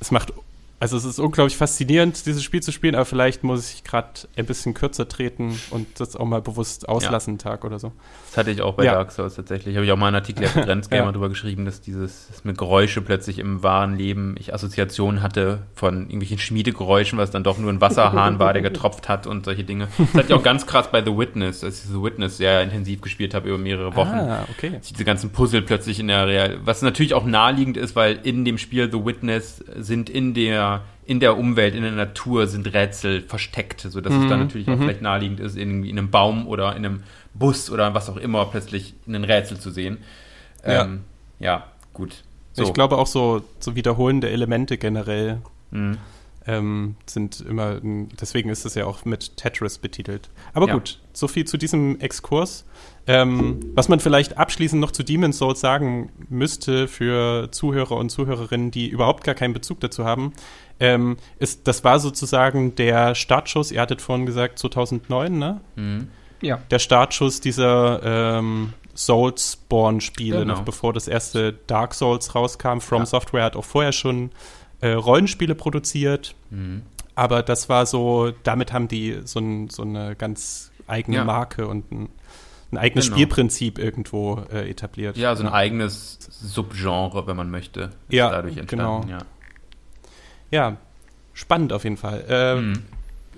es macht, also es ist unglaublich faszinierend, dieses Spiel zu spielen, aber vielleicht muss ich gerade ein bisschen kürzer treten und das auch mal bewusst auslassen, einen Tag oder so.
Das hatte ich auch bei
Ja.
Dark Souls tatsächlich. Habe ich auch mal einen Artikel auf [LAUGHS] Grenzgamer
Ja.
drüber geschrieben, dass dieses dass mit Geräusche plötzlich im wahren Leben ich Assoziationen hatte von irgendwelchen Schmiedegeräuschen, was dann doch nur ein Wasserhahn war, der getropft hat und solche Dinge. Das hatte ich auch ganz krass bei The Witness, als ich The Witness sehr intensiv gespielt habe über mehrere Wochen.
Ah, okay.
Ich diese ganzen Puzzle plötzlich in der Real, was natürlich auch naheliegend ist, weil in dem Spiel The Witness sind in der in der Umwelt, in der Natur sind Rätsel versteckt, so dass es dann natürlich auch vielleicht naheliegend ist, irgendwie in einem Baum oder in einem Bus oder was auch immer plötzlich ein Rätsel zu sehen.
Ja.
Ähm, ja gut. So.
Ich glaube auch so, so wiederholende Elemente generell
Mhm.
ähm, sind immer, deswegen ist es ja auch mit Tetris betitelt. Aber
Ja.
gut, so viel zu diesem Exkurs. Ähm, was man vielleicht abschließend noch zu Demon's Souls sagen müsste für Zuhörer und Zuhörerinnen, die überhaupt gar keinen Bezug dazu haben, ähm, ist, das war sozusagen der Startschuss, ihr hattet vorhin gesagt 2009, ne?
Mhm.
Ja.
Der Startschuss dieser ähm, Soulsborne-Spiele,
Genau.
noch bevor das erste Dark Souls rauskam. From
Ja.
Software hat auch vorher schon äh, Rollenspiele produziert.
Mhm.
Aber das war so, damit haben die so, ein, so eine ganz eigene
Ja.
Marke und ein, ein eigenes
Genau.
Spielprinzip irgendwo äh, etabliert.
Ja, so ein eigenes Subgenre, wenn man möchte, ist
Ja,
dadurch entstanden.
genau.
Ja.
Ja, spannend auf jeden Fall. Äh,
Mhm.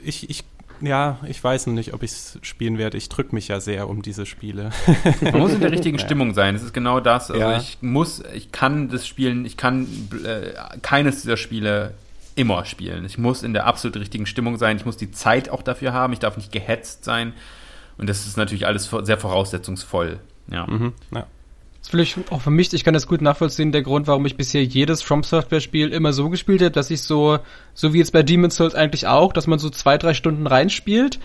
ich, ich, ja, ich weiß noch nicht, ob ich es spielen werde. Ich drücke mich ja sehr um diese Spiele.
Man muss in der richtigen [LAUGHS] Stimmung sein. Das ist genau das. Also
Ja.
ich muss, ich kann das spielen, ich kann äh, keines dieser Spiele immer spielen. Ich muss in der absolut richtigen Stimmung sein. Ich muss die Zeit auch dafür haben. Ich darf nicht gehetzt sein. Und das ist natürlich alles sehr voraussetzungsvoll. Ja.
mhm, ja.
Das ist vielleicht auch für mich, ich kann das gut nachvollziehen, der Grund, warum ich bisher jedes From Software Spiel immer so gespielt habe, dass ich so, so wie jetzt bei Demon's Souls eigentlich auch, dass man so zwei, drei Stunden reinspielt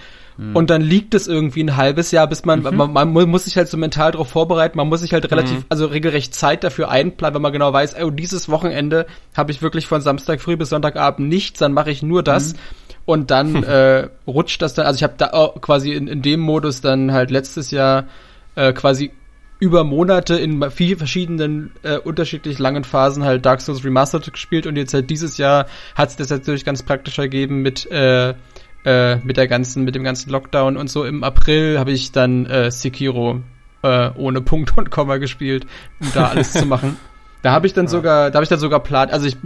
und dann liegt es irgendwie ein halbes Jahr, bis man, man, man mu- muss sich halt so mental darauf vorbereiten, man muss sich halt relativ, also regelrecht Zeit dafür einplanen, wenn man genau weiß, oh, dieses Wochenende habe ich wirklich von Samstag früh bis Sonntagabend nichts, dann mache ich nur das. Und dann [LAUGHS] äh, rutscht das dann, also ich habe da auch quasi in, in dem Modus dann halt letztes Jahr äh, quasi über Monate in vier verschiedenen äh, unterschiedlich langen Phasen halt Dark Souls Remastered gespielt und jetzt halt dieses Jahr hat es das natürlich ganz praktisch ergeben mit äh, äh, mit der ganzen mit dem ganzen Lockdown und so im April habe ich dann äh, Sekiro äh, ohne Punkt und Komma gespielt, um da alles zu machen. [LAUGHS] Da habe ich dann sogar, da habe ich dann sogar Plat, also ich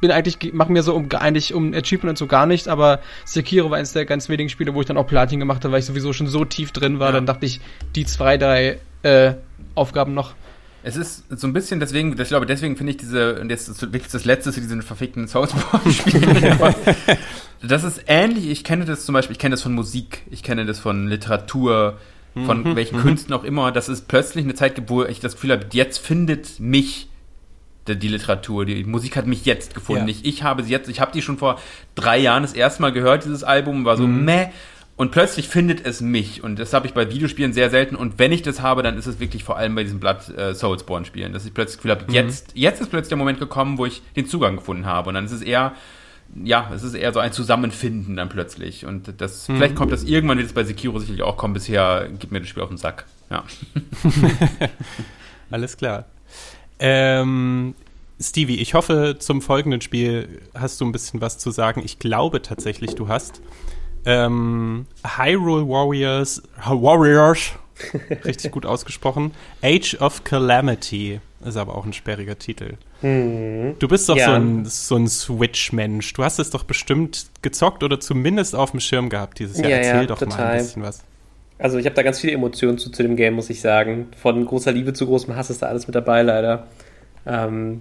bin eigentlich, mache mir so um eigentlich um Achievement und so gar nicht, aber Sekiro war eines der ganz wenigen Spiele, wo ich dann auch Platin gemacht habe, weil ich sowieso schon so tief drin war,
Ja.
dann dachte ich, die zwei, drei äh, Aufgaben noch.
Es ist so ein bisschen, deswegen, ich glaube, deswegen finde ich diese, und jetzt wirklich das Letzte zu diesen verfickten Soulsborne-Spielen. [LAUGHS] das ist ähnlich, ich kenne das zum Beispiel, ich kenne das von Musik, ich kenne das von Literatur, von welchen Künsten auch immer, dass es plötzlich eine Zeit gibt, wo ich das Gefühl habe, jetzt findet mich die, Literatur, die Musik hat mich jetzt gefunden.
Ja.
Nicht ich habe sie jetzt, ich habe die schon vor drei Jahren das erste Mal gehört, dieses Album, war so meh. Und plötzlich findet es mich. Und das habe ich bei Videospielen sehr selten. Und wenn ich das habe, dann ist es wirklich vor allem bei diesen Blood äh, Soulsborne-Spielen, dass ich plötzlich das Gefühl habe, jetzt, jetzt ist plötzlich der Moment gekommen, wo ich den Zugang gefunden habe. Und dann ist es eher, ja, es ist eher so ein Zusammenfinden dann plötzlich. Und das, vielleicht kommt das irgendwann, wird es bei Sekiro sicherlich auch kommen. Bisher gibt mir das Spiel auf den Sack. Ja. [LAUGHS]
Alles klar. Ähm, Stevie, ich hoffe, zum folgenden Spiel hast du ein bisschen was zu sagen. Ich glaube tatsächlich, du hast. Ähm, Hyrule Warriors, Warriors [LAUGHS] Richtig gut ausgesprochen. Age of Calamity ist aber auch ein sperriger Titel.
Hm.
Du bist doch
Ja.
so ein, so ein Switch-Mensch. Du hast es doch bestimmt gezockt oder zumindest auf dem Schirm gehabt dieses Jahr.
Ja,
Erzähl
ja,
doch mal
total.
ein bisschen was.
Also ich habe da ganz viele Emotionen zu, zu dem Game, muss ich sagen. Von großer Liebe zu großem Hass ist da alles mit dabei, leider. Ähm,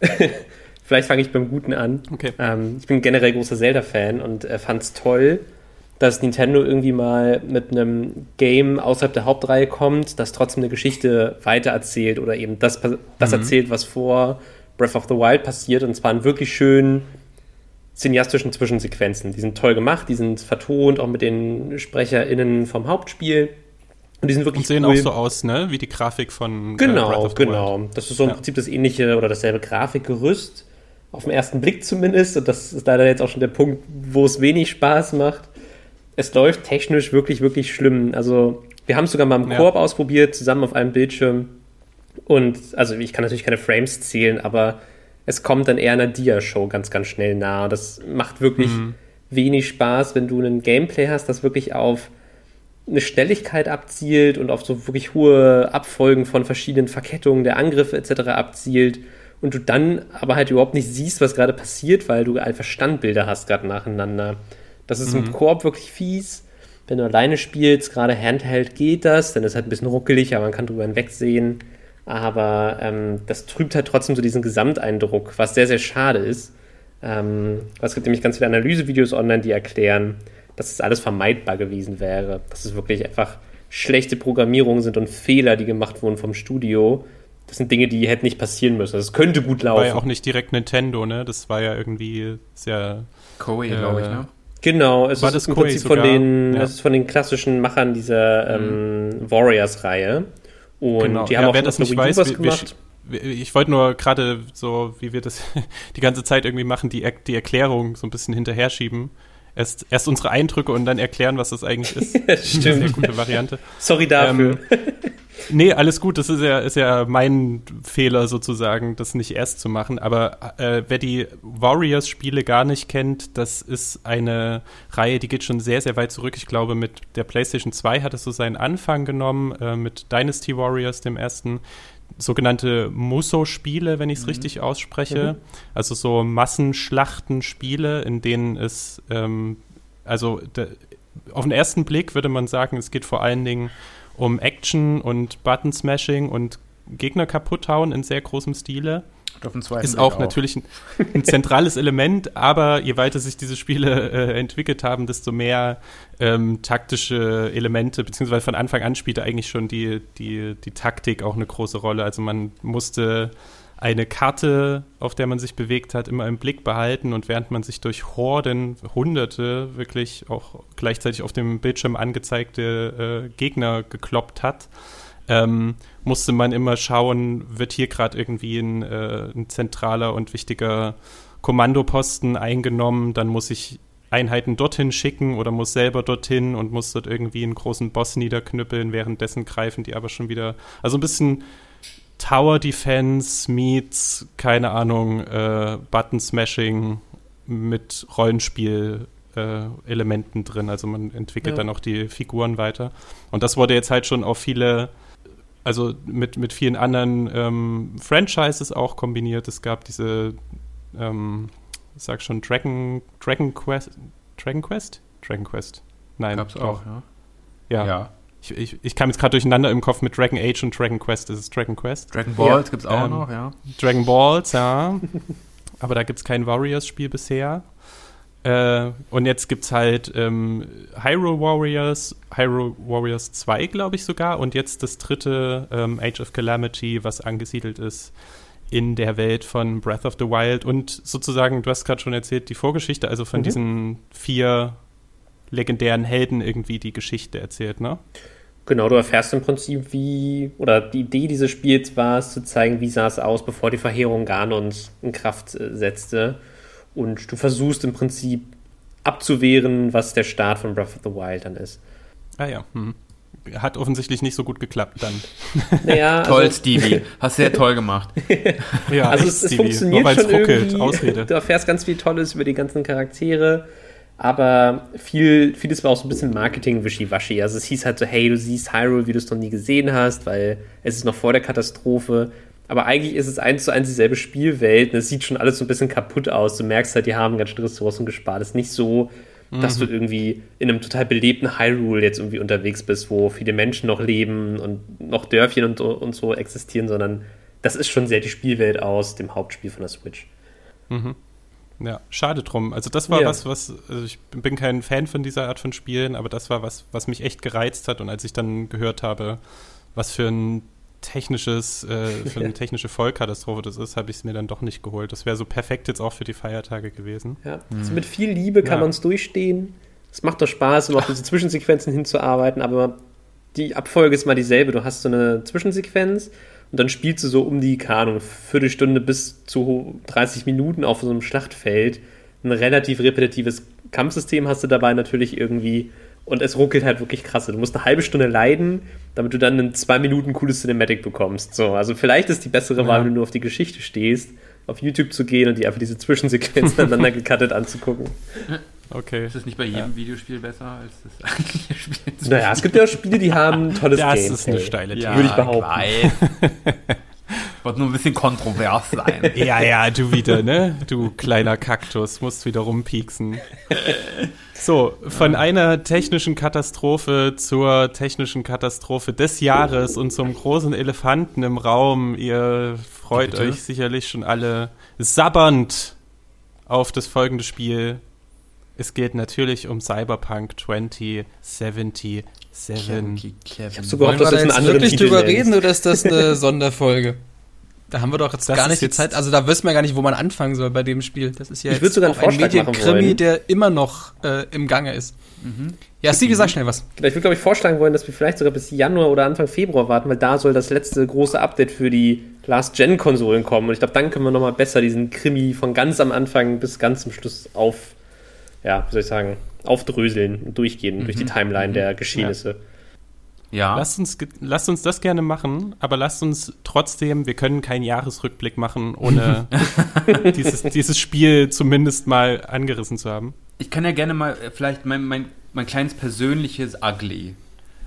[LAUGHS] vielleicht fange ich beim Guten an.
Okay.
Ähm, ich bin generell großer Zelda-Fan und äh, fand es toll, dass Nintendo irgendwie mal mit einem Game außerhalb der Hauptreihe kommt, das trotzdem eine Geschichte weitererzählt oder eben das, das erzählt, was vor Breath of the Wild passiert. Und zwar in wirklich schönen cineastischen Zwischensequenzen. Die sind toll gemacht, die sind vertont, auch mit den SprecherInnen vom Hauptspiel. Und die sind wirklich
Und sehen
cool.
auch so aus, ne? Wie die Grafik von äh, Breath
Genau,
of the Wild.
genau. Das ist so im
Ja.
Prinzip das ähnliche oder dasselbe Grafikgerüst. Auf den ersten Blick zumindest. Und das ist leider jetzt auch schon der Punkt, wo es wenig Spaß macht. Es läuft technisch wirklich, wirklich schlimm. Also, wir haben es sogar mal im
Ja.
Koop ausprobiert, zusammen auf einem Bildschirm. Und, also, ich kann natürlich keine Frames zählen, aber es kommt dann eher einer Dia-Show ganz, ganz schnell nah. Das macht wirklich
Mhm.
wenig Spaß, wenn du ein Gameplay hast, das wirklich auf eine Schnelligkeit abzielt und auf so wirklich hohe Abfolgen von verschiedenen Verkettungen der Angriffe etc. abzielt und du dann aber halt überhaupt nicht siehst, was gerade passiert, weil du einfach Standbilder hast gerade nacheinander. Das ist im Koop wirklich fies. Wenn du alleine spielst, gerade Handheld geht das, dann ist halt ein bisschen ruckelig, aber man kann drüber hinwegsehen. Aber ähm, das trübt halt trotzdem so diesen Gesamteindruck, was sehr, sehr schade ist. Ähm, es gibt nämlich ganz viele Analysevideos online, die erklären, dass es alles vermeidbar gewesen wäre. Dass es wirklich einfach schlechte Programmierungen sind und Fehler, die gemacht wurden vom Studio. Das sind Dinge, die hätten nicht passieren müssen. Das könnte gut laufen.
War ja auch nicht direkt Nintendo, ne? Das war ja irgendwie sehr.
Koei,
Äh,
glaube ich, ne?
Genau, es
War
ist
das
im
Koei
Prinzip
sogar?
von den,
Ja. Mhm.
es ist von den klassischen Machern dieser ähm, Warriors-Reihe. Und
genau.
die haben
ja,
auch
wer das nicht weiß,
was
wir,
gemacht.
wir- ich wollte nur gerade so, wie wir das [LAUGHS] die ganze Zeit irgendwie machen, die, die Erklärung so ein bisschen hinterher schieben. Erst, erst unsere Eindrücke und dann erklären, was das eigentlich ist. [LAUGHS] Sehr
Stimmt.
gute Variante.
Sorry dafür.
Ähm, [LAUGHS] nee, alles gut. Das ist ja, ist ja mein Fehler sozusagen, das nicht erst zu machen. Aber äh, wer die Warriors-Spiele gar nicht kennt, das ist eine Reihe, die geht schon sehr, sehr weit zurück. Ich glaube, mit der PlayStation 2 hat es so seinen Anfang genommen, äh, mit Dynasty Warriors, dem ersten. Sogenannte Muso-Spiele, wenn ich es richtig ausspreche. Also so Massenschlachten-Spiele, in denen es, ähm, also de, auf den ersten Blick würde man sagen, es geht vor allen Dingen um Action und Button-Smashing und Gegner kaputt hauen in sehr großem Stile. Ist
Blick
auch natürlich ein, ein zentrales Element, aber je weiter sich diese Spiele äh, entwickelt haben, desto mehr ähm, taktische Elemente, beziehungsweise von Anfang an spielte eigentlich schon die, die, die Taktik auch eine große Rolle. Also man musste eine Karte, auf der man sich bewegt hat, immer im Blick behalten und während man sich durch Horden, Hunderte, wirklich auch gleichzeitig auf dem Bildschirm angezeigte äh, Gegner gekloppt hat, ähm, musste man immer schauen, wird hier gerade irgendwie ein, äh, ein zentraler und wichtiger Kommandoposten eingenommen, dann muss ich Einheiten dorthin schicken oder muss selber dorthin und muss dort irgendwie einen großen Boss niederknüppeln, währenddessen greifen die aber schon wieder. Also ein bisschen Tower Defense meets, keine Ahnung, äh, Button Smashing mit Rollenspiel. äh, Elementen drin, also man entwickelt
Ja.
dann auch die Figuren weiter. Und das wurde jetzt halt schon auf viele also mit, mit vielen anderen ähm, Franchises auch kombiniert. Es gab diese, ähm, ich sag schon, Dragon, Dragon Quest, Dragon Quest? Dragon Quest. Nein,
Gab's
doch.
auch, ja.
Ja.
ja.
Ich, ich, ich kam jetzt gerade durcheinander im Kopf mit Dragon Age und Dragon Quest. Das ist Dragon Quest.
Dragon Balls
Ja.
gibt's auch
Ähm,
noch, ja.
Dragon Balls, ja. [LAUGHS] Aber da gibt es kein Warriors-Spiel bisher. Äh, und jetzt gibt es halt ähm, Hyrule Warriors, Hyrule Warriors 2, glaube ich sogar, und jetzt das dritte ähm, Age of Calamity, was angesiedelt ist in der Welt von Breath of the Wild. Und sozusagen, du hast gerade schon erzählt, die Vorgeschichte, also von
Mhm.
diesen vier legendären Helden irgendwie die Geschichte erzählt, ne?
Genau, du erfährst im Prinzip, wie, oder die Idee dieses Spiels war es, zu zeigen, wie sah es aus, bevor die Verheerung Ganons in Kraft äh, setzte. Und du versuchst im Prinzip abzuwehren, was der Start von Breath of the Wild dann ist.
Ah ja. Hm. Hat offensichtlich nicht so gut geklappt dann. [LAUGHS]
Naja, [LAUGHS]
Toll,
also,
Stevie. Hast sehr toll gemacht. [LAUGHS]
Ja,
also
echt,
es, es
Stevie.
funktioniert
Nur
schon
ruckelt,
irgendwie.
Ausrede.
Du erfährst ganz viel Tolles über die ganzen Charaktere. Aber viel, vieles war auch so ein bisschen Marketing-Wischiwaschi. Also es hieß halt so, hey, du siehst Hyrule, wie du es noch nie gesehen hast, weil es ist noch vor der Katastrophe. Aber eigentlich ist es eins zu eins dieselbe Spielwelt und es sieht schon alles so ein bisschen kaputt aus. Du merkst halt, die haben ganz schön Ressourcen gespart. Es ist nicht so, dass du irgendwie in einem total belebten Hyrule jetzt irgendwie unterwegs bist, wo viele Menschen noch leben und noch Dörfchen und, und so existieren, sondern das ist schon sehr die Spielwelt aus dem Hauptspiel von der Switch.
Ja, schade drum. Also das war
Ja.
was, was, also ich bin kein Fan von dieser Art von Spielen, aber das war was, was mich echt gereizt hat. Und als ich dann gehört habe, was für ein technisches, äh, für eine [LAUGHS] technische Vollkatastrophe das ist, habe ich es mir dann doch nicht geholt. Das wäre so perfekt jetzt auch für die Feiertage gewesen.
Ja. Also mit viel Liebe kann
Ja.
man es durchstehen. Es macht doch Spaß, um auf diese Zwischensequenzen hinzuarbeiten, aber die Abfolge ist mal dieselbe. Du hast so eine Zwischensequenz und dann spielst du so um die, keine Ahnung, Viertelstunde bis zu 30 Minuten auf so einem Schlachtfeld. Ein relativ repetitives Kampfsystem hast du dabei natürlich irgendwie und es ruckelt halt wirklich krass. Du musst eine halbe Stunde leiden, damit du dann in zwei Minuten cooles Cinematic bekommst. So, also vielleicht ist die bessere Wahl,
Ja.
wenn du nur auf die Geschichte stehst, auf YouTube zu gehen und die einfach diese Zwischensequenzen [LAUGHS] aneinander gecuttet anzugucken.
Okay.
Ist das nicht bei jedem Videospiel besser als das eigentliche Spiel? [LAUGHS]
Naja, es gibt ja Spiele, die haben tolles
Das
Gameplay.
ist eine steile These.
Würde ich behaupten.
Ich wollte nur ein bisschen kontrovers sein. [LAUGHS]
Ja, ja, du wieder, ne? Du kleiner Kaktus, musst wieder rumpieksen. So, von einer technischen Katastrophe zur technischen Katastrophe des Jahres und zum großen Elefanten im Raum. Ihr freut
Bitte?
euch sicherlich schon alle sabbernd auf das folgende Spiel. Es geht natürlich um Cyberpunk 2077.
Ich habe sogar gehofft, dass
wir da jetzt wirklich
Titel
drüber reden oder ist das eine [LAUGHS] Sonderfolge? Da haben wir doch jetzt
Das
gar nicht die Zeit. Also da wissen wir gar nicht, wo man anfangen soll bei dem Spiel. Das ist ja
Ich
jetzt
sogar einen
auch ein Medienkrimi, der immer noch äh, im Gange ist. Ja, Stevie, sag schnell was.
Ich würde, glaube ich, vorschlagen wollen, dass wir vielleicht sogar bis Januar oder Anfang Februar warten, weil da soll das letzte große Update für die Last-Gen-Konsolen kommen. Und ich glaube, dann können wir nochmal besser diesen Krimi von ganz am Anfang bis ganz zum Schluss auf, ja, wie soll ich sagen, aufdröseln und durchgehen durch die Timeline der Geschehnisse.
Ja.
Lasst uns, lasst uns das gerne machen, aber lasst uns trotzdem, wir können keinen Jahresrückblick machen, ohne [LAUGHS] dieses, dieses Spiel zumindest mal angerissen zu haben.
Ich kann ja gerne mal äh, vielleicht mein, mein, mein kleines persönliches Ugly.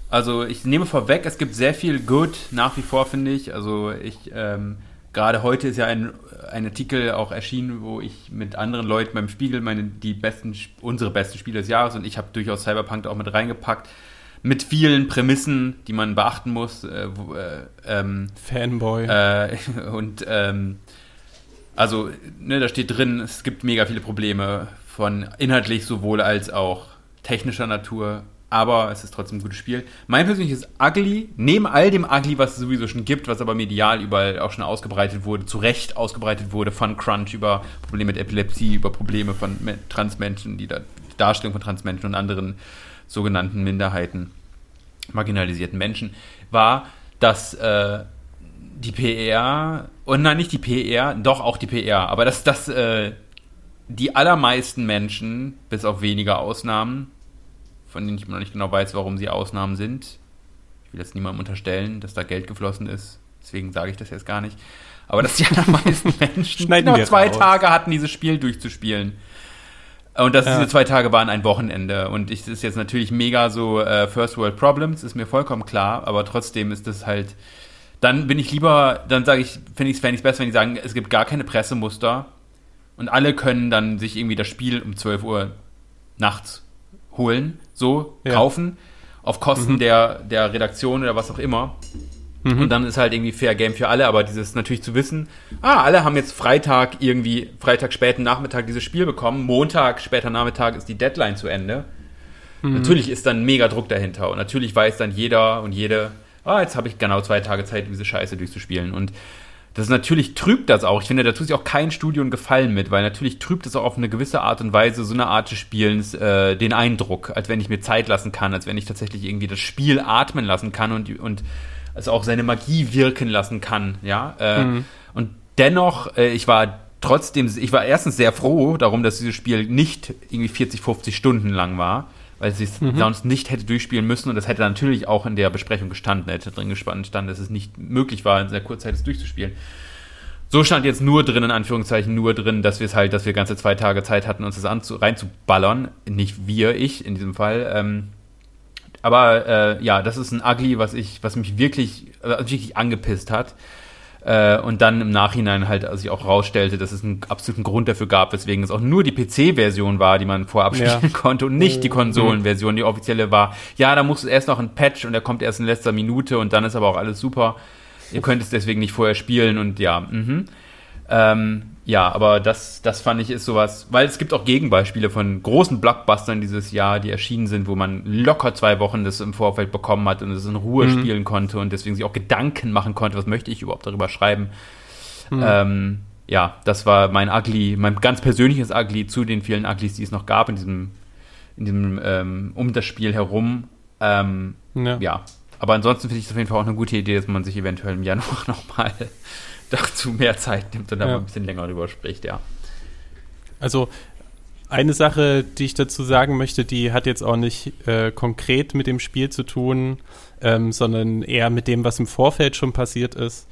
Also ich nehme vorweg, es gibt sehr viel Good nach wie vor, finde ich. Also ich, ähm, gerade heute ist ja ein, ein Artikel auch erschienen, wo ich mit anderen Leuten beim Spiegel meine, die besten, unsere besten Spiele des Jahres und ich habe durchaus Cyberpunk auch mit reingepackt. Mit vielen Prämissen, die man beachten muss. Äh, wo, äh, ähm,
Fanboy.
äh, [LAUGHS] und ähm, also, ne, da steht drin, es gibt mega viele Probleme von inhaltlich sowohl als auch technischer Natur, aber es ist trotzdem ein gutes Spiel. Mein persönliches Ugly, neben all dem Ugly, was es sowieso schon gibt, was aber medial überall auch schon ausgebreitet wurde, zu Recht ausgebreitet wurde, von Crunch über Probleme mit Epilepsie, über Probleme von Me- Transmenschen, die da, Darstellung von Transmenschen und anderen sogenannten Minderheiten, marginalisierten Menschen, war, dass äh, die PR, und nein, nicht die PR, doch auch die PR, aber dass, dass äh, die allermeisten Menschen, bis auf wenige Ausnahmen, von denen ich noch nicht genau weiß, warum sie Ausnahmen sind, ich will jetzt niemandem unterstellen, dass da Geld geflossen ist, deswegen sage ich das jetzt gar nicht, aber dass die [LAUGHS] allermeisten Menschen noch
wir
zwei
raus.
Tage hatten, dieses Spiel durchzuspielen. Und dass
Ja.
diese zwei Tage waren ein Wochenende. Und ich, das ist jetzt natürlich mega so äh, First World Problems, ist mir vollkommen klar, aber trotzdem ist das halt. Dann bin ich lieber, dann sage ich, finde ich es fände besser, wenn die sagen, es gibt gar keine Pressemuster und alle können dann sich irgendwie das Spiel um 12 Uhr nachts holen, so
Ja.
kaufen, auf Kosten der, der Redaktion oder was auch immer. Und dann ist halt irgendwie Fair Game für alle, aber dieses natürlich zu wissen, ah, alle haben jetzt Freitag irgendwie, Freitag späten Nachmittag dieses Spiel bekommen, Montag später Nachmittag ist die Deadline zu Ende. Natürlich ist dann mega Druck dahinter und natürlich weiß dann jeder und jede, ah, jetzt habe ich genau zwei Tage Zeit, diese Scheiße durchzuspielen. Und das ist natürlich trübt das auch. Ich finde, da tut sich auch kein Studio einen Gefallen mit, weil natürlich trübt es auch auf eine gewisse Art und Weise so eine Art des Spielens äh, den Eindruck, als wenn ich mir Zeit lassen kann, als wenn ich tatsächlich irgendwie das Spiel atmen lassen kann und, und es auch seine Magie wirken lassen kann, ja. Äh, Und dennoch, äh, ich war trotzdem, ich war erstens sehr froh darum, dass dieses Spiel nicht irgendwie 40, 50 Stunden lang war, weil sie es sonst nicht hätte durchspielen müssen und das hätte natürlich auch in der Besprechung gestanden, hätte drin gespannt standen, dass es nicht möglich war, in sehr kurzer Zeit es durchzuspielen. So stand jetzt nur drin, in Anführungszeichen, nur drin, dass wir es halt, dass wir ganze zwei Tage Zeit hatten, uns das anzu reinzuballern. Nicht wir, ich in diesem Fall. Ähm, aber äh, ja, das ist ein Ugly, was ich, was mich wirklich, äh, wirklich angepisst hat. Äh, und dann im Nachhinein halt sich auch rausstellte, dass es einen absoluten Grund dafür gab, weswegen es auch nur die PC-Version war, die man vorab spielen
Ja. [LAUGHS]
konnte und nicht die Konsolenversion, die offizielle war. Ja, da muss es erst noch ein Patch und der kommt erst in letzter Minute und dann ist aber auch alles super. Ihr könnt es deswegen nicht vorher spielen und ja, mhm. Ähm, ja, aber das, das fand ich ist sowas, weil es gibt auch Gegenbeispiele von großen Blockbustern dieses Jahr, die erschienen sind, wo man locker zwei Wochen das im Vorfeld bekommen hat und es in Ruhe spielen konnte und deswegen sich auch Gedanken machen konnte, was möchte ich überhaupt darüber schreiben. Ähm, ja, das war mein Ugly, mein ganz persönliches Ugly zu den vielen Uglys, die es noch gab in diesem, in diesem ähm, um das Spiel herum. Ähm,
Ja.
ja, aber ansonsten finde ich es auf jeden Fall auch eine gute Idee, dass man sich eventuell im Januar [LAUGHS] nochmal dazu mehr Zeit nimmt und da
Ja.
ein bisschen länger drüber spricht, ja.
Also eine Sache, die ich dazu sagen möchte, die hat jetzt auch nicht äh, konkret mit dem Spiel zu tun, ähm, sondern eher mit dem, was im Vorfeld schon passiert ist.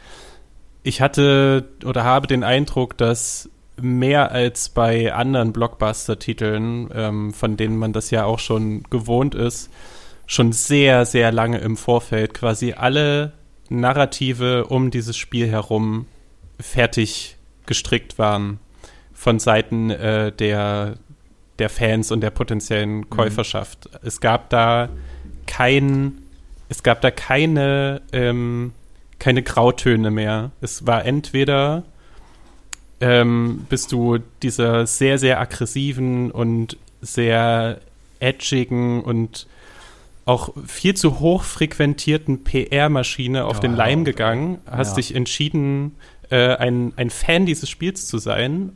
Ich hatte oder habe den Eindruck, dass mehr als bei anderen Blockbuster-Titeln, ähm, von denen man das ja auch schon gewohnt ist, schon sehr, sehr lange im Vorfeld quasi alle Narrative um dieses Spiel herum fertig gestrickt waren von Seiten äh, der, der Fans und der potenziellen Käuferschaft. Es gab da kein, es gab da keine, ähm, keine Grautöne mehr. Es war entweder ähm, bist du dieser sehr, sehr aggressiven und sehr edgigen und auch viel zu hoch frequentierten PR-Maschine auf
Ja,
den Leim gegangen, hast
Ja.
dich entschieden, äh, ein, ein Fan dieses Spiels zu sein,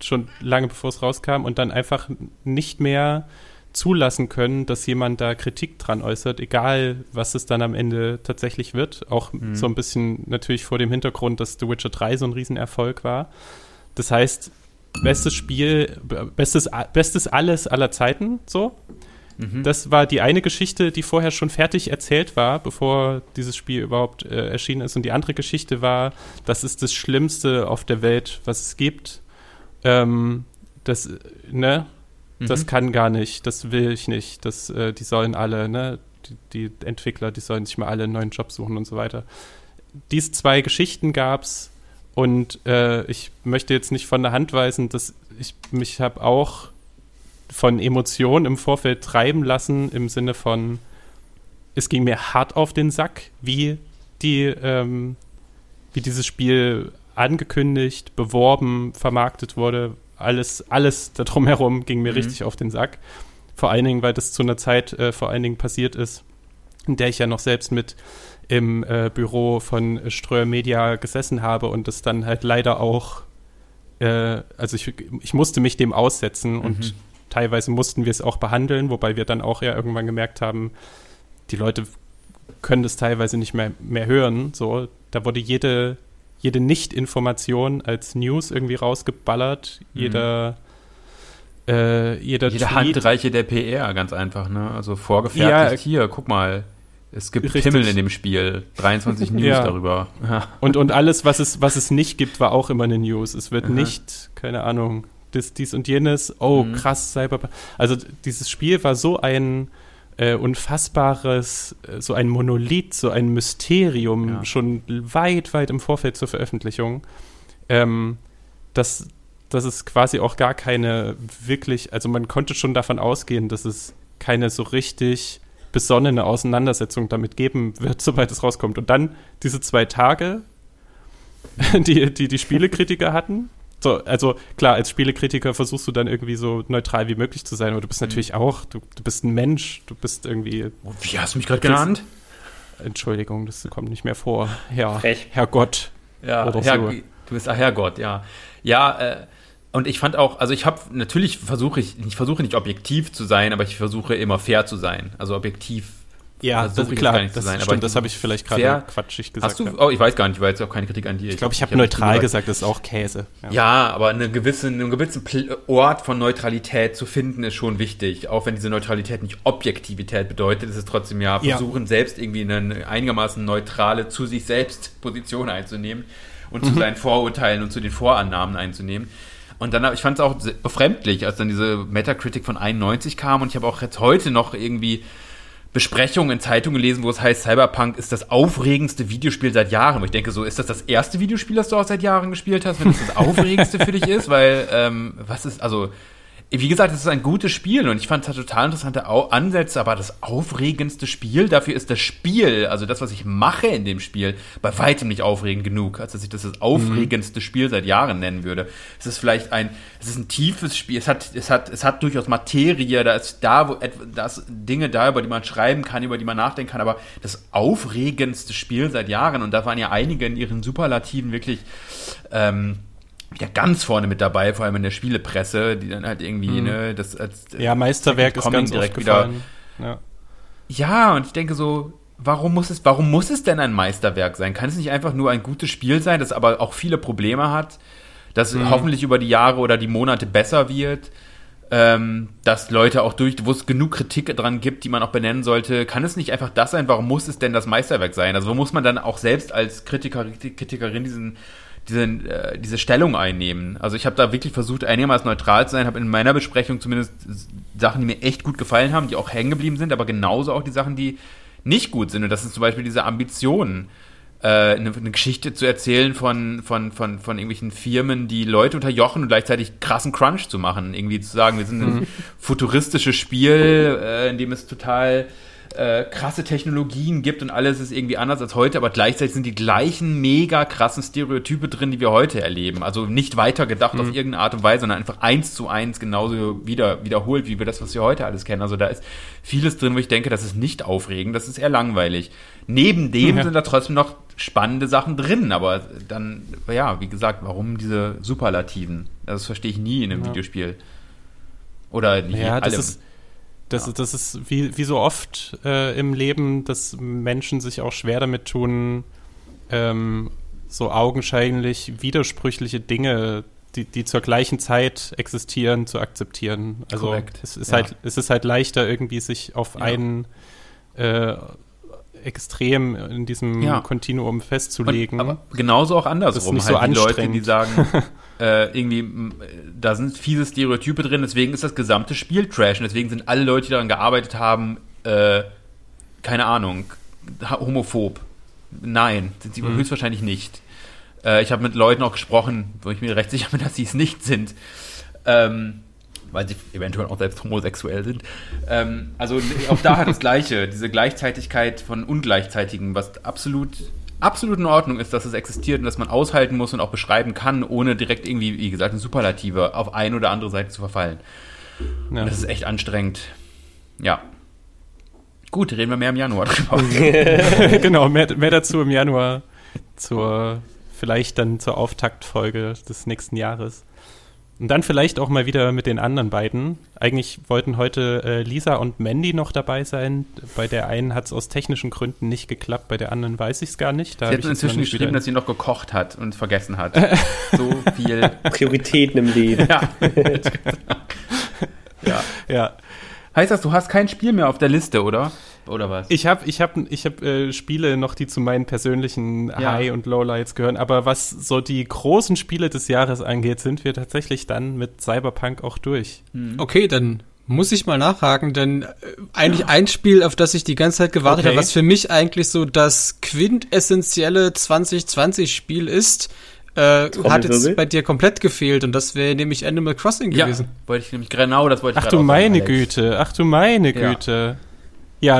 schon lange bevor es rauskam, und dann einfach nicht mehr zulassen können, dass jemand da Kritik dran äußert, egal was es dann am Ende tatsächlich wird. Auch so ein bisschen natürlich vor dem Hintergrund, dass The Witcher 3 so ein Riesenerfolg war. Das heißt, bestes Spiel, bestes, bestes alles aller Zeiten, so. Das war die eine Geschichte, die vorher schon fertig erzählt war, bevor dieses Spiel überhaupt äh, erschienen ist. Und die andere Geschichte war, das ist das Schlimmste auf der Welt, was es gibt. Ähm, das, ne? Das
Mhm.
kann gar nicht, das will ich nicht. Das, äh, die sollen alle, ne? Die, die Entwickler, die sollen sich mal alle einen neuen Job suchen und so weiter. Diese zwei Geschichten gab's und äh, ich möchte jetzt nicht von der Hand weisen, dass ich mich habe auch von Emotionen im Vorfeld treiben lassen, im Sinne von, es ging mir hart auf den Sack, wie die, ähm, wie dieses Spiel angekündigt, beworben, vermarktet wurde. Alles, alles da drumherum ging mir
Mhm.
richtig auf den Sack. Vor allen Dingen, weil das zu einer Zeit äh, vor allen Dingen passiert ist, in der ich ja noch selbst mit im äh, Büro von Ströer Media gesessen habe und das dann halt leider auch, äh, also ich, ich musste mich dem aussetzen und teilweise mussten wir es auch behandeln, wobei wir dann auch ja irgendwann gemerkt haben, die Leute können das teilweise nicht mehr, mehr hören. So, da wurde jede, jede Nicht-Information als News irgendwie rausgeballert. Jeder, äh, jeder
Jede
Tweet.
Handreiche der PR, ganz einfach, ne? Also vorgefertigt
Ja.
hier, guck mal. Es gibt
Richtig.
Himmel in dem Spiel. 23 [LAUGHS] News
Ja.
darüber.
Und, und alles, was es, was es nicht gibt, war auch immer eine News. Es wird
Aha.
nicht, keine Ahnung, das, dies und jenes, oh
Mhm.
krass, Cyberpunk. Also dieses Spiel war so ein äh, unfassbares, äh, so ein Monolith, so ein Mysterium,
Ja.
schon weit, weit im Vorfeld zur Veröffentlichung, ähm, dass, dass es quasi auch gar keine wirklich, also man konnte schon davon ausgehen, dass es keine so richtig besonnene Auseinandersetzung damit geben wird, [LAUGHS] sobald es rauskommt. Und dann diese zwei Tage, [LAUGHS] die die, die Spielekritiker hatten. So, also klar, als Spielekritiker versuchst du dann irgendwie so neutral wie möglich zu sein, aber du bist natürlich auch, du, du bist ein Mensch, du bist irgendwie,
Wie hast du mich gerade genannt?
Entschuldigung, das kommt nicht mehr vor. Herr,
Frech.
Herr Gott.
Ja, Herr,
so.
du bist, ach Herrgott, ja. Ja, äh, und ich fand auch, also ich habe, natürlich versuche ich, ich versuche nicht objektiv zu sein, aber ich versuche immer fair zu sein. Also objektiv
Ja,
versuche
das, klar,
gar nicht
das
zu sein.
stimmt,
aber
das habe ich vielleicht gerade quatschig gesagt.
Hast du,
ja.
oh, ich weiß gar nicht, war jetzt auch keine Kritik an dir.
ich glaube, ich habe
hab
neutral gesagt, das ist auch Käse.
Ja, aber eine gewisse, einen gewissen Ort von Neutralität zu finden, ist schon wichtig. Auch wenn diese Neutralität nicht Objektivität bedeutet, ist es trotzdem ja
Ja.
versuchen, selbst irgendwie eine einigermaßen neutrale, zu sich selbst [LAUGHS] Position einzunehmen. und zu seinen Vorurteilen und zu den Vorannahmen einzunehmen. Und dann, ich fand es auch befremdlich, als dann diese Metacritic von 91 kam und ich habe auch jetzt heute noch irgendwie Besprechungen in Zeitungen gelesen, wo es heißt, Cyberpunk ist das aufregendste Videospiel seit Jahren. Wo ich denke so, ist das das erste Videospiel, das du auch seit Jahren gespielt hast, wenn das das [LAUGHS] aufregendste für dich ist? Weil, ähm, was ist, also, wie gesagt, es ist ein gutes Spiel und ich fand es hat total interessante Au Ansätze, aber das aufregendste Spiel, dafür ist das Spiel, also das, was ich mache in dem Spiel, bei weitem nicht aufregend genug, als dass ich das das aufregendste Spiel seit Jahren nennen würde. Es ist vielleicht ein, es ist ein tiefes Spiel, es hat, es hat, es hat durchaus Materie, da ist da, wo etwa, da ist Dinge da, über die man schreiben kann, über die man nachdenken kann, aber das aufregendste Spiel seit Jahren und da waren ja einige in ihren Superlativen wirklich, ähm, ja ganz vorne mit dabei, vor allem in der Spielepresse, die dann halt irgendwie, ne, das als
Ja, Meisterwerk ist
Comic
ganz
direkt wieder-
gefallen. Ja.
ja, und ich denke so, warum muss es, warum muss es denn ein Meisterwerk sein? Kann es nicht einfach nur ein gutes Spiel sein, das aber auch viele Probleme hat, das hoffentlich über die Jahre oder die Monate besser wird? Ähm, dass Leute auch durch, wo es genug Kritik dran gibt, die man auch benennen sollte, kann es nicht einfach das sein? Warum muss es denn das Meisterwerk sein? Also wo muss man dann auch selbst als Kritiker, Kritikerin diesen, diesen, äh, diese Stellung einnehmen? Also ich habe da wirklich versucht, einigermaßen neutral zu sein, habe in meiner Besprechung zumindest Sachen, die mir echt gut gefallen haben, die auch hängen geblieben sind, aber genauso auch die Sachen, die nicht gut sind. Und das ist zum Beispiel diese Ambitionen, äh, eine, eine Geschichte zu erzählen von, von, von, von irgendwelchen Firmen, die Leute unterjochen und gleichzeitig krassen Crunch zu machen. Irgendwie zu sagen, wir sind ein futuristisches Spiel, äh, in dem es total äh, krasse Technologien gibt und alles ist irgendwie anders als heute, aber gleichzeitig sind die gleichen mega krassen Stereotype drin, die wir heute erleben. Also nicht weiter gedacht auf irgendeine Art und Weise, sondern einfach eins zu eins genauso wieder, wiederholt, wie wir das, was wir heute alles kennen. Also da ist vieles drin, wo ich denke, das ist nicht aufregend, das ist eher langweilig. Neben dem
Ja.
sind da trotzdem noch spannende Sachen drin, aber dann, ja, wie gesagt, warum diese Superlativen? Das verstehe ich nie in einem
Ja.
Videospiel. Oder nicht
Ja, das
alle.
ist, das,
Ja.
das ist wie, wie so oft äh, im Leben, dass Menschen sich auch schwer damit tun, ähm, so augenscheinlich widersprüchliche Dinge, die, die zur gleichen Zeit existieren, zu akzeptieren. Also
Korrekt,
es ist
ja.
halt, es ist halt leichter, irgendwie sich auf
Ja.
ein äh, Extrem in diesem. Kontinuum festzulegen.
Und, aber genauso auch andersrum.
Das ist nicht so
halt die Leute,
anstrengend.
die sagen, [LAUGHS] äh, irgendwie, da sind fiese Stereotype drin, deswegen ist das gesamte Spiel Trash und deswegen sind alle Leute, die daran gearbeitet haben, äh, keine Ahnung, homophob. Nein, sind sie
Mhm.
höchstwahrscheinlich nicht. Äh, ich habe mit Leuten auch gesprochen, wo ich mir recht sicher bin, [LAUGHS] dass sie es nicht sind. Ähm, weil sie eventuell auch selbst homosexuell sind. Ähm, also auch da hat das [LAUGHS] Gleiche, diese Gleichzeitigkeit von Ungleichzeitigen, was absolut, absolut in Ordnung ist, dass es existiert und dass man aushalten muss und auch beschreiben kann, ohne direkt irgendwie, wie gesagt, in Superlative auf eine oder andere Seite zu verfallen.
ja.
Und das ist echt anstrengend. Ja. Gut, reden wir mehr im Januar drüber. [LAUGHS] [LAUGHS]
genau, mehr, mehr dazu im Januar zur, vielleicht dann zur Auftaktfolge des nächsten Jahres. Und dann vielleicht auch mal wieder mit den anderen beiden. Eigentlich wollten heute äh, Lisa und Mandy noch dabei sein. Bei der einen hat es aus technischen Gründen nicht geklappt, bei der anderen weiß ich es gar nicht. Da
Sie hat
ich jetzt
inzwischen geschrieben, dass sie noch gekocht hat und vergessen hat. [LAUGHS] so viel.
Prioritäten im Leben.
Ja. [LAUGHS] ja.
ja.
Heißt das, du hast kein Spiel mehr auf der Liste, oder? Oder was?
Ich habe ich hab, ich hab, äh, Spiele noch, die zu meinen persönlichen
Ja.
High- und Lowlights gehören. Aber was so die großen Spiele des Jahres angeht, sind wir tatsächlich dann mit Cyberpunk auch durch.
Okay, dann muss ich mal nachhaken, denn äh, eigentlich ein Spiel, auf das ich die ganze Zeit gewartet
Okay.
habe, was für mich eigentlich so das quintessentielle 2020-Spiel ist, äh, hat jetzt bei dir komplett gefehlt und das wäre nämlich Animal Crossing
ja,
gewesen.
wollte ich nämlich genau das wollte ich
Ach du meine. Güte, ach du meine
Ja.
Güte. Ja,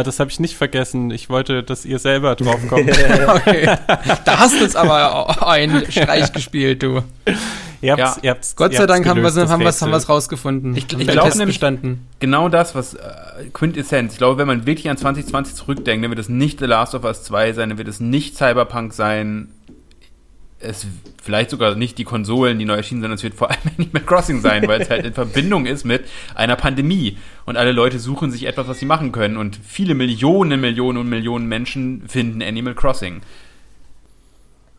das habe ich nicht vergessen. Ich wollte, dass ihr selber drauf [LAUGHS] kommt. [LAUGHS]
Okay. da hast du jetzt aber einen Streich gespielt, du.
ihr habt's,
Ja.
ihr habt's,
Gott sei
habt's
Dank haben wir
das
haben wir's, rausgefunden.
Ich- ich
den
glaub
Test
nämlich-
bestanden.
Genau das, was äh, Quintessenz. Ich glaube, wenn man wirklich an 2020 zurückdenkt, dann wird es nicht The Last of Us 2 sein, dann wird es nicht Cyberpunk sein. Es vielleicht sogar nicht die Konsolen, die neu erschienen sind, es wird vor allem [LAUGHS] Animal Crossing sein, weil es halt in Verbindung ist mit einer Pandemie. Und alle Leute suchen sich etwas, was sie machen können. Und viele Millionen, Millionen und Millionen Menschen finden Animal Crossing.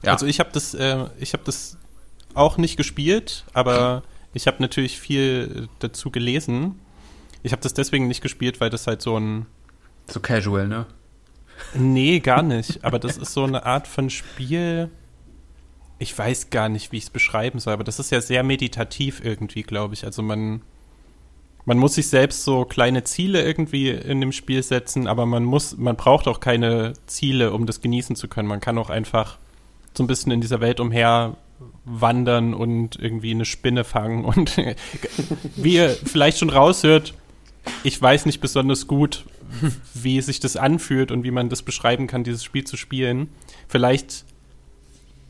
Ja.
Also ich habe das, äh, ich habe das auch nicht gespielt, aber ich habe natürlich viel dazu gelesen. Ich habe das deswegen nicht gespielt, weil das halt so ein
so casual, ne?
Nee, gar nicht. Aber das ist so eine Art von Spiel. Ich weiß gar nicht, wie ich es beschreiben soll, aber das ist ja sehr meditativ irgendwie, glaube ich. Also man, man muss sich selbst so kleine Ziele irgendwie in dem Spiel setzen, aber man muss, man braucht auch keine Ziele, um das genießen zu können. Man kann auch einfach so ein bisschen in dieser Welt umher wandern und irgendwie eine Spinne fangen und [LAUGHS] wie ihr vielleicht schon raushört, ich weiß nicht besonders gut, wie sich das anfühlt und wie man das beschreiben kann, dieses Spiel zu spielen. Vielleicht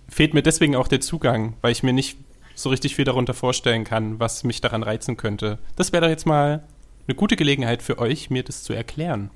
fehlt mir deswegen auch der Zugang, weil ich mir nicht so richtig viel darunter vorstellen kann, was mich daran reizen könnte. Das wäre doch jetzt mal eine gute Gelegenheit für euch, mir das zu erklären.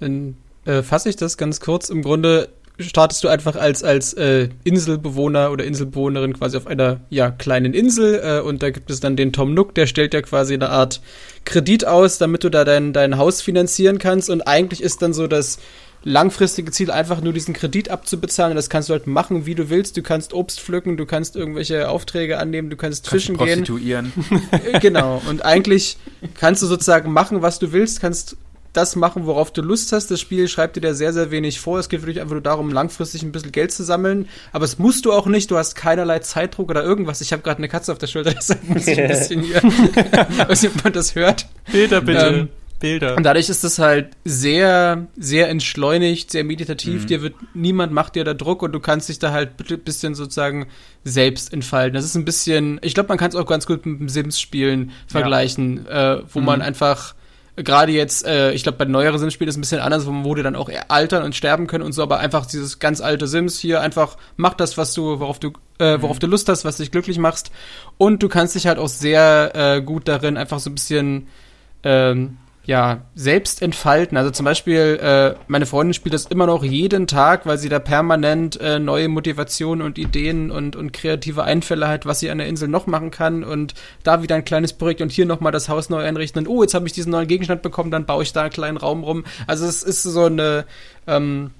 Dann äh, fasse ich das ganz kurz. Im Grunde startest du einfach als, als äh, Inselbewohner oder Inselbewohnerin quasi auf einer ja, kleinen Insel äh, und da gibt es dann den Tom Nook, der stellt ja quasi eine Art Kredit aus, damit du da dein, dein Haus finanzieren kannst und eigentlich ist dann so das langfristige Ziel einfach nur diesen Kredit abzubezahlen. Das kannst du halt machen, wie du willst. Du kannst Obst pflücken, du kannst irgendwelche Aufträge annehmen, du kannst, kannst fischen gehen.
Prostituieren.
genau. Und eigentlich kannst du sozusagen machen, was du willst, kannst das machen, worauf du Lust hast. Das Spiel schreibt dir da sehr, sehr wenig vor. Es geht wirklich einfach nur darum, langfristig ein bisschen Geld zu sammeln. Aber es musst du auch nicht. Du hast keinerlei Zeitdruck oder irgendwas. Ich habe gerade eine Katze auf der Schulter, deshalb muss ich ein bisschen hier. [LAUGHS] weiß nicht, ob man das hört.
Bilder bitte. Ähm, Bilder.
Und dadurch ist es halt sehr, sehr entschleunigt, sehr meditativ. Mhm. Dir wird, niemand macht dir da Druck und du kannst dich da halt ein bisschen sozusagen selbst entfalten. Das ist ein bisschen, ich glaube, man kann es auch ganz gut mit dem Sims-Spielen vergleichen, ja. äh, wo mhm. man einfach gerade jetzt, äh, ich glaube, bei neueren Sims-Spielen ist es ein bisschen anders, wo man wurde dann auch altern und sterben können und so, aber einfach dieses ganz alte Sims hier, einfach mach das, was du, worauf du, äh, worauf mhm. du Lust hast, was dich glücklich machst. Und du kannst dich halt auch sehr äh, gut darin einfach so ein bisschen ähm, ja, selbst entfalten. Also zum Beispiel, äh, meine Freundin spielt das immer noch jeden Tag, weil sie da permanent äh, neue Motivationen und Ideen und, und kreative Einfälle hat, was sie an der Insel noch machen kann und da wieder ein kleines Projekt und hier nochmal das Haus neu einrichten und oh, jetzt habe ich diesen neuen Gegenstand bekommen, dann baue ich da einen kleinen Raum rum. Also es ist so eine, ähm,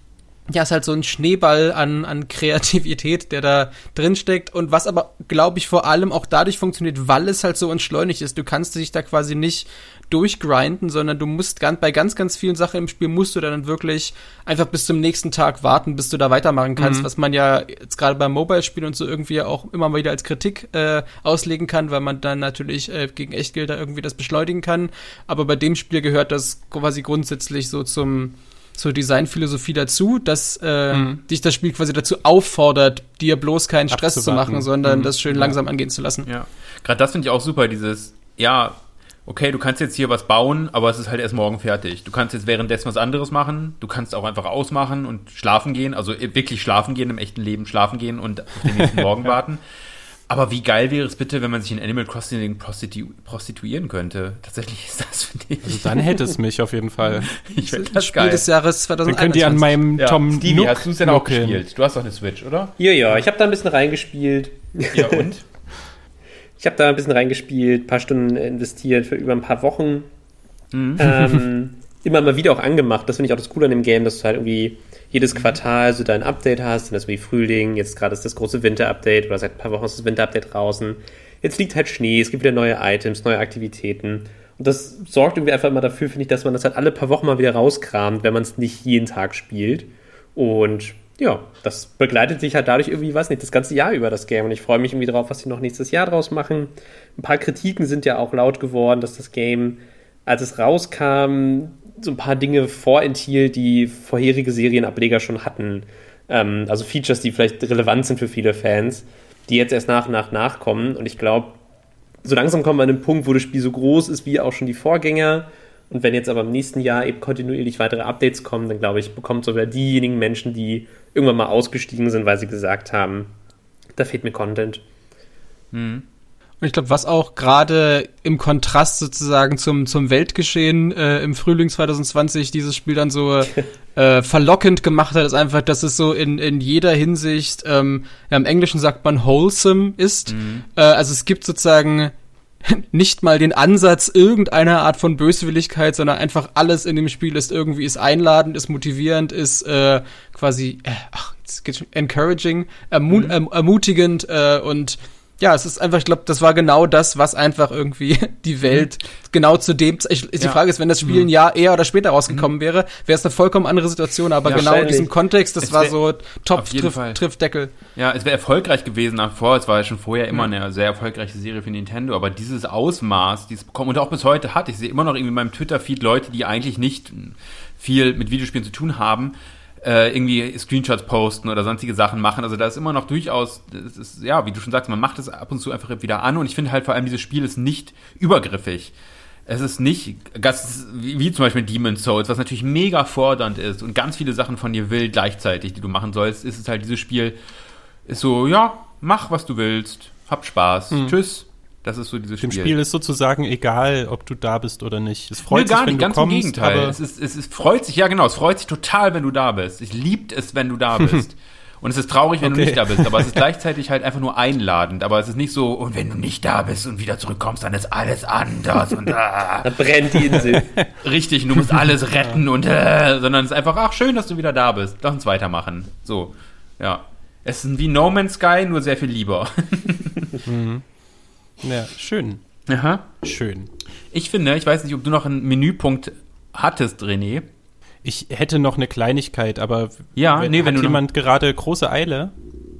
ja, ist halt so ein Schneeball an, an Kreativität, der da drin steckt und was aber, glaube ich, vor allem auch dadurch funktioniert, weil es halt so entschleunigt ist. Du kannst dich da quasi nicht durchgrinden, sondern du musst ganz, bei ganz, ganz vielen Sachen im Spiel musst du dann wirklich einfach bis zum nächsten Tag warten, bis du da weitermachen kannst, mhm. was man ja jetzt gerade beim Mobile-Spielen und so irgendwie auch immer wieder als Kritik äh, auslegen kann, weil man dann natürlich äh, gegen Echtgelder irgendwie das beschleunigen kann. Aber bei dem Spiel gehört das quasi grundsätzlich so zum zur Designphilosophie dazu, dass äh, mhm. dich das Spiel quasi dazu auffordert, dir bloß keinen Stress Abzuwarten. zu machen, sondern mhm. das schön ja. langsam angehen zu lassen.
Ja, gerade das finde ich auch super, dieses, ja, okay, du kannst jetzt hier was bauen, aber es ist halt erst morgen fertig. Du kannst jetzt währenddessen was anderes machen. Du kannst auch einfach ausmachen und schlafen gehen, also wirklich schlafen gehen, im echten Leben schlafen gehen und auf den nächsten [LAUGHS] Morgen warten. Aber wie geil wäre es bitte, wenn man sich in Animal Crossing prostitu prostituieren könnte? Tatsächlich ist das,
finde ich. Also dann hätte es mich auf jeden Fall. [LAUGHS]
ich finde das Spiel geil. des Jahres 2021. Dann
könnt ihr an meinem ja. Tom
Stevie, Nook hast du es denn auch gespielt? Du hast doch eine Switch, oder?
Ja, ja, ich habe da ein bisschen reingespielt.
Ja, und? [LAUGHS]
Ich habe da ein bisschen reingespielt, ein paar Stunden investiert für über ein paar Wochen. Mhm. Ähm, [LAUGHS] immer mal wieder auch angemacht. Das finde ich auch das Coole an dem Game, dass du halt irgendwie jedes Quartal so dein Update hast. Und das wie Frühling, jetzt gerade ist das große Winter-Update oder seit ein paar Wochen ist das Winter-Update draußen. Jetzt liegt halt Schnee, es gibt wieder neue Items, neue Aktivitäten. Und das sorgt irgendwie einfach immer dafür, finde ich, dass man das halt alle paar Wochen mal wieder rauskramt, wenn man es nicht jeden Tag spielt. Und ja, das begleitet sich halt dadurch irgendwie, weiß nicht, das ganze Jahr über das Game. Und ich freue mich irgendwie darauf, was sie noch nächstes Jahr draus machen. Ein paar Kritiken sind ja auch laut geworden, dass das Game, als es rauskam, so ein paar Dinge vorenthielt, die vorherige Serienableger schon hatten. Ähm, also Features, die vielleicht relevant sind für viele Fans, die jetzt erst nach und nach nachkommen. Und ich glaube, so langsam kommen wir an den Punkt, wo das Spiel so groß ist wie auch schon die Vorgänger und wenn jetzt aber im nächsten Jahr eben kontinuierlich weitere Updates kommen, dann glaube ich, bekommt sogar diejenigen Menschen, die irgendwann mal ausgestiegen sind, weil sie gesagt haben, da fehlt mir Content.
Mhm. Und ich glaube, was auch gerade im Kontrast sozusagen zum, zum Weltgeschehen äh, im Frühling 2020 dieses Spiel dann so [LAUGHS] äh, verlockend gemacht hat, ist einfach, dass es so in, in jeder Hinsicht, ähm, ja, im Englischen sagt man wholesome ist. Mhm. Äh, also es gibt sozusagen [LAUGHS] nicht mal den Ansatz irgendeiner Art von Böswilligkeit, sondern einfach alles in dem Spiel ist irgendwie ist einladend, ist motivierend, ist äh, quasi äh, ach, jetzt geht's schon, encouraging, ermu mhm. erm ermutigend äh, und ja, es ist einfach, ich glaube, das war genau das, was einfach irgendwie [LAUGHS] die Welt genau zu dem. Ich, die
Ja.
Frage ist, wenn das Spiel ein Jahr eher oder später rausgekommen wäre, wäre es eine vollkommen andere Situation. Aber
Ja,
genau in diesem Kontext, das
Es
war so Topf trifft, trifft Deckel.
Ja, es wäre erfolgreich gewesen nach vor. Es war ja schon vorher immer eine sehr erfolgreiche Serie für Nintendo, aber dieses Ausmaß, dieses bekommen und auch bis heute hat, ich sehe immer noch irgendwie in meinem Twitter-Feed Leute, die eigentlich nicht viel mit Videospielen zu tun haben, äh, irgendwie Screenshots posten oder sonstige Sachen machen. Also da ist immer noch durchaus, ist, ja, wie du schon sagst, man macht es ab und zu einfach wieder an und ich finde halt vor allem, dieses Spiel ist nicht übergriffig. Es ist nicht, ganz, wie, wie zum Beispiel Demon's Souls, was natürlich mega fordernd ist und ganz viele Sachen von dir will gleichzeitig, die du machen sollst, ist es halt dieses Spiel, ist so, ja, mach, was du willst, hab Spaß, tschüss. Das ist so dieses
Dem
Spiel.
Spiel ist sozusagen egal, ob du da bist oder nicht. Es freut
Nee,
sich,
gar
wenn
nicht,
du
ganz
kommst,
im Gegenteil. Es, ist, es ist, freut sich, ja genau, es freut sich total, wenn du da bist. Es liebt es, wenn du da [LAUGHS] bist. Und es ist traurig, wenn du
Okay.
nicht da bist, aber es ist [LAUGHS] gleichzeitig halt einfach nur einladend. Aber es ist nicht so, und wenn du nicht da bist und wieder zurückkommst, dann ist alles anders und ah, [LAUGHS]
Da brennt die Insel.
richtig, und du musst alles retten und äh, sondern es ist einfach, ach schön, dass du wieder da bist. Lass uns weitermachen. So, ja. Es ist wie No Man's Sky, nur sehr viel lieber.
Ja, schön.
Aha.
Schön.
Ich finde, ich weiß nicht, ob du noch einen Menüpunkt hattest, René.
Ich hätte noch eine Kleinigkeit, aber
Ja,
wenn,
nee, wenn
jemand gerade große Eile?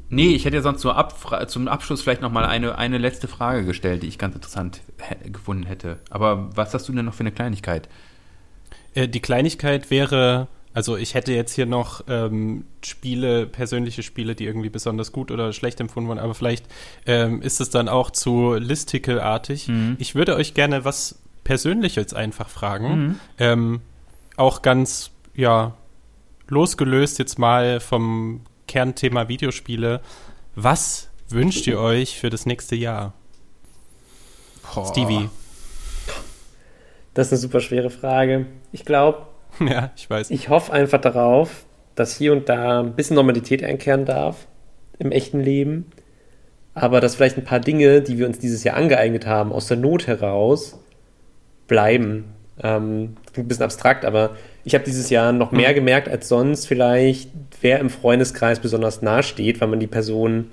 Nee, ich hätte ja sonst zur Abfra zum Abschluss vielleicht noch mal eine, eine letzte Frage gestellt, die ich ganz interessant gefunden hätte. Aber was hast du denn noch für eine Kleinigkeit?
Äh, die Kleinigkeit wäre, also ich hätte jetzt hier noch ähm, Spiele, persönliche Spiele, die irgendwie besonders gut oder schlecht empfunden wurden, aber vielleicht ähm, ist es dann auch zu listicle-artig.
Mhm.
Ich würde euch gerne was Persönliches einfach fragen.
Mhm.
Ähm, auch ganz, ja, losgelöst jetzt mal vom Kernthema Videospiele. Was wünscht ihr euch für das nächste Jahr? Stevie.
Das ist eine super schwere Frage. Ich glaube, [LAUGHS]
Ja, ich weiß.
ich hoffe einfach darauf, dass hier und da ein bisschen Normalität einkehren darf im echten Leben. Aber dass vielleicht ein paar Dinge, die wir uns dieses Jahr angeeignet haben, aus der Not heraus bleiben. Ähm, klingt ein bisschen abstrakt, aber ich habe dieses Jahr noch mehr gemerkt als sonst vielleicht, wer im Freundeskreis besonders nahe steht, weil man die Person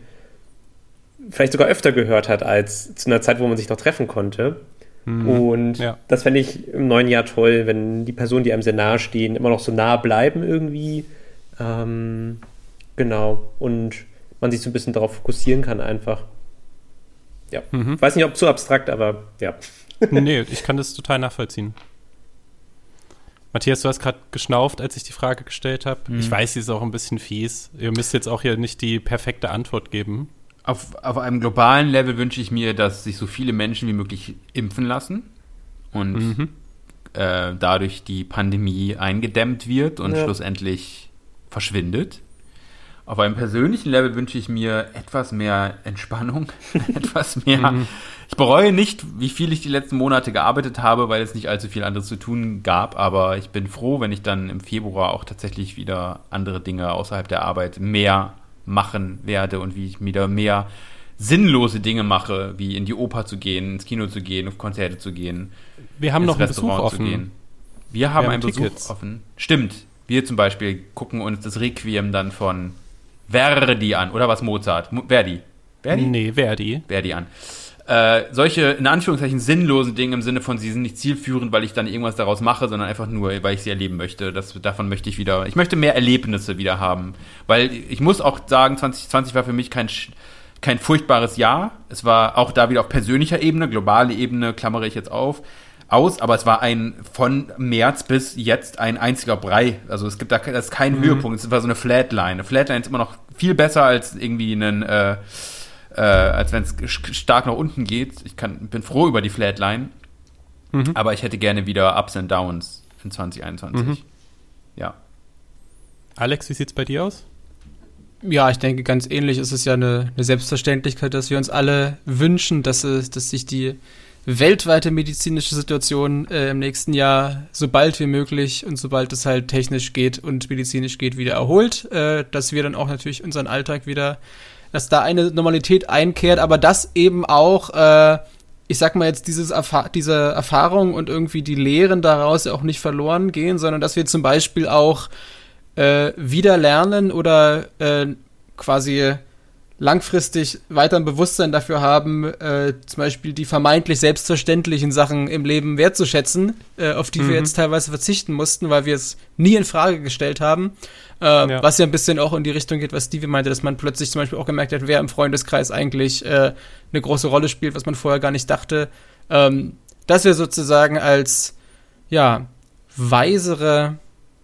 vielleicht sogar öfter gehört hat als zu einer Zeit, wo man sich noch treffen konnte. Und
Ja.
das fände ich im neuen Jahr toll, wenn die Personen, die einem sehr nahe stehen, immer noch so nah bleiben irgendwie. Ähm, genau. Und man sich so ein bisschen darauf fokussieren kann einfach. Ja.
Mhm.
Weiß nicht, ob zu abstrakt, aber ja. [LAUGHS]
nee, ich kann das total nachvollziehen. Matthias, du hast gerade geschnauft, als ich die Frage gestellt habe.
Mhm.
Ich weiß, sie ist auch ein bisschen fies. Ihr müsst jetzt auch hier nicht die perfekte Antwort geben.
Auf, auf einem globalen Level wünsche ich mir, dass sich so viele Menschen wie möglich impfen lassen und
Mhm.
äh, dadurch die Pandemie eingedämmt wird und
Ja.
schlussendlich verschwindet. Auf einem persönlichen Level wünsche ich mir etwas mehr Entspannung, [LAUGHS] etwas mehr. Ich bereue nicht, wie viel ich die letzten Monate gearbeitet habe, weil es nicht allzu viel anderes zu tun gab, aber ich bin froh, wenn ich dann im Februar auch tatsächlich wieder andere Dinge außerhalb der Arbeit mehr machen werde und wie ich wieder mehr sinnlose Dinge mache, wie in die Oper zu gehen, ins Kino zu gehen, auf Konzerte zu gehen
Wir haben
ins
noch einen Besuch
Restaurant
offen.
gehen. Wir haben
haben
einen Besuch
Tickets.
offen. Stimmt. Wir zum Beispiel gucken uns das Requiem dann von Verdi an. Oder was Mozart? Mo Verdi. Verdi?
Nee, Verdi.
Verdi an. Äh, solche, in Anführungszeichen, sinnlosen Dinge im Sinne von, sie sind nicht zielführend, weil ich dann irgendwas daraus mache, sondern einfach nur, weil ich sie erleben möchte. Das, davon möchte ich wieder, ich möchte mehr Erlebnisse wieder haben. Weil ich muss auch sagen, 2020 war für mich kein, kein furchtbares Jahr. Es war auch da wieder auf persönlicher Ebene, globale Ebene, klammere ich jetzt auf, aus, aber es war ein von März bis jetzt ein einziger Brei. Also es gibt da das ist kein Höhepunkt, es war so eine Flatline. Eine Flatline ist immer noch viel besser als irgendwie einen, äh, äh, als wenn es stark nach unten geht. Ich kann, bin froh über die Flatline, aber ich hätte gerne wieder Ups and Downs in 2021. Ja.
Alex, wie sieht's bei dir aus?
Ja, ich denke, ganz ähnlich ist es ja eine, eine Selbstverständlichkeit, dass wir uns alle wünschen, dass, es, dass sich die weltweite medizinische Situation äh, im nächsten Jahr so bald wie möglich und sobald es halt technisch geht und medizinisch geht, wieder erholt, äh, dass wir dann auch natürlich unseren Alltag wieder, dass da eine Normalität einkehrt, aber dass eben auch, äh, ich sag mal jetzt, dieses Erfa diese Erfahrung und irgendwie die Lehren daraus ja auch nicht verloren gehen, sondern dass wir zum Beispiel auch äh, wieder lernen oder äh, quasi langfristig weiter ein Bewusstsein dafür haben, äh, zum Beispiel die vermeintlich selbstverständlichen Sachen im Leben wertzuschätzen, äh, auf die mhm. wir jetzt teilweise verzichten mussten, weil wir es nie in Frage gestellt haben. Äh, ja. Was ja ein bisschen auch in die Richtung geht, was Stevie meinte, dass man plötzlich zum Beispiel auch gemerkt hat, wer im Freundeskreis eigentlich äh, eine große Rolle spielt, was man vorher gar nicht dachte. Ähm, dass wir sozusagen als ja weisere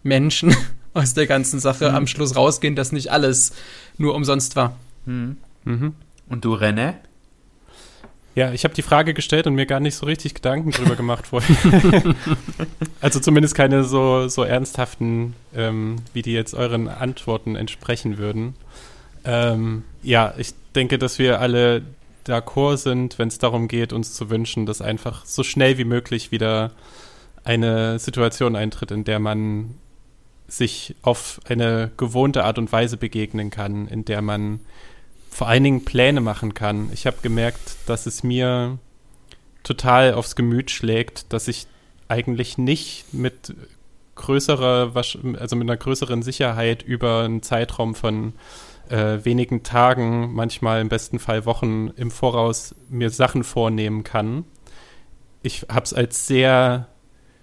Menschen [LAUGHS] aus der ganzen Sache mhm. am Schluss rausgehen, dass nicht alles nur umsonst war.
Mhm. Mhm. Und du, René?
Ja, ich habe die Frage gestellt und mir gar nicht so richtig Gedanken drüber gemacht vorhin. [LAUGHS] also zumindest keine so, so ernsthaften, ähm, wie die jetzt euren Antworten entsprechen würden. Ähm, ja, ich denke, dass wir alle d'accord sind, wenn es darum geht, uns zu wünschen, dass einfach so schnell wie möglich wieder eine Situation eintritt, in der man sich auf eine gewohnte Art und Weise begegnen kann, in der man vor allen Dingen Pläne machen kann. Ich habe gemerkt, dass es mir total aufs Gemüt schlägt, dass ich eigentlich nicht mit größerer, also mit einer größeren Sicherheit über einen Zeitraum von äh, wenigen Tagen, manchmal im besten Fall Wochen im Voraus mir Sachen vornehmen kann. Ich habe es als sehr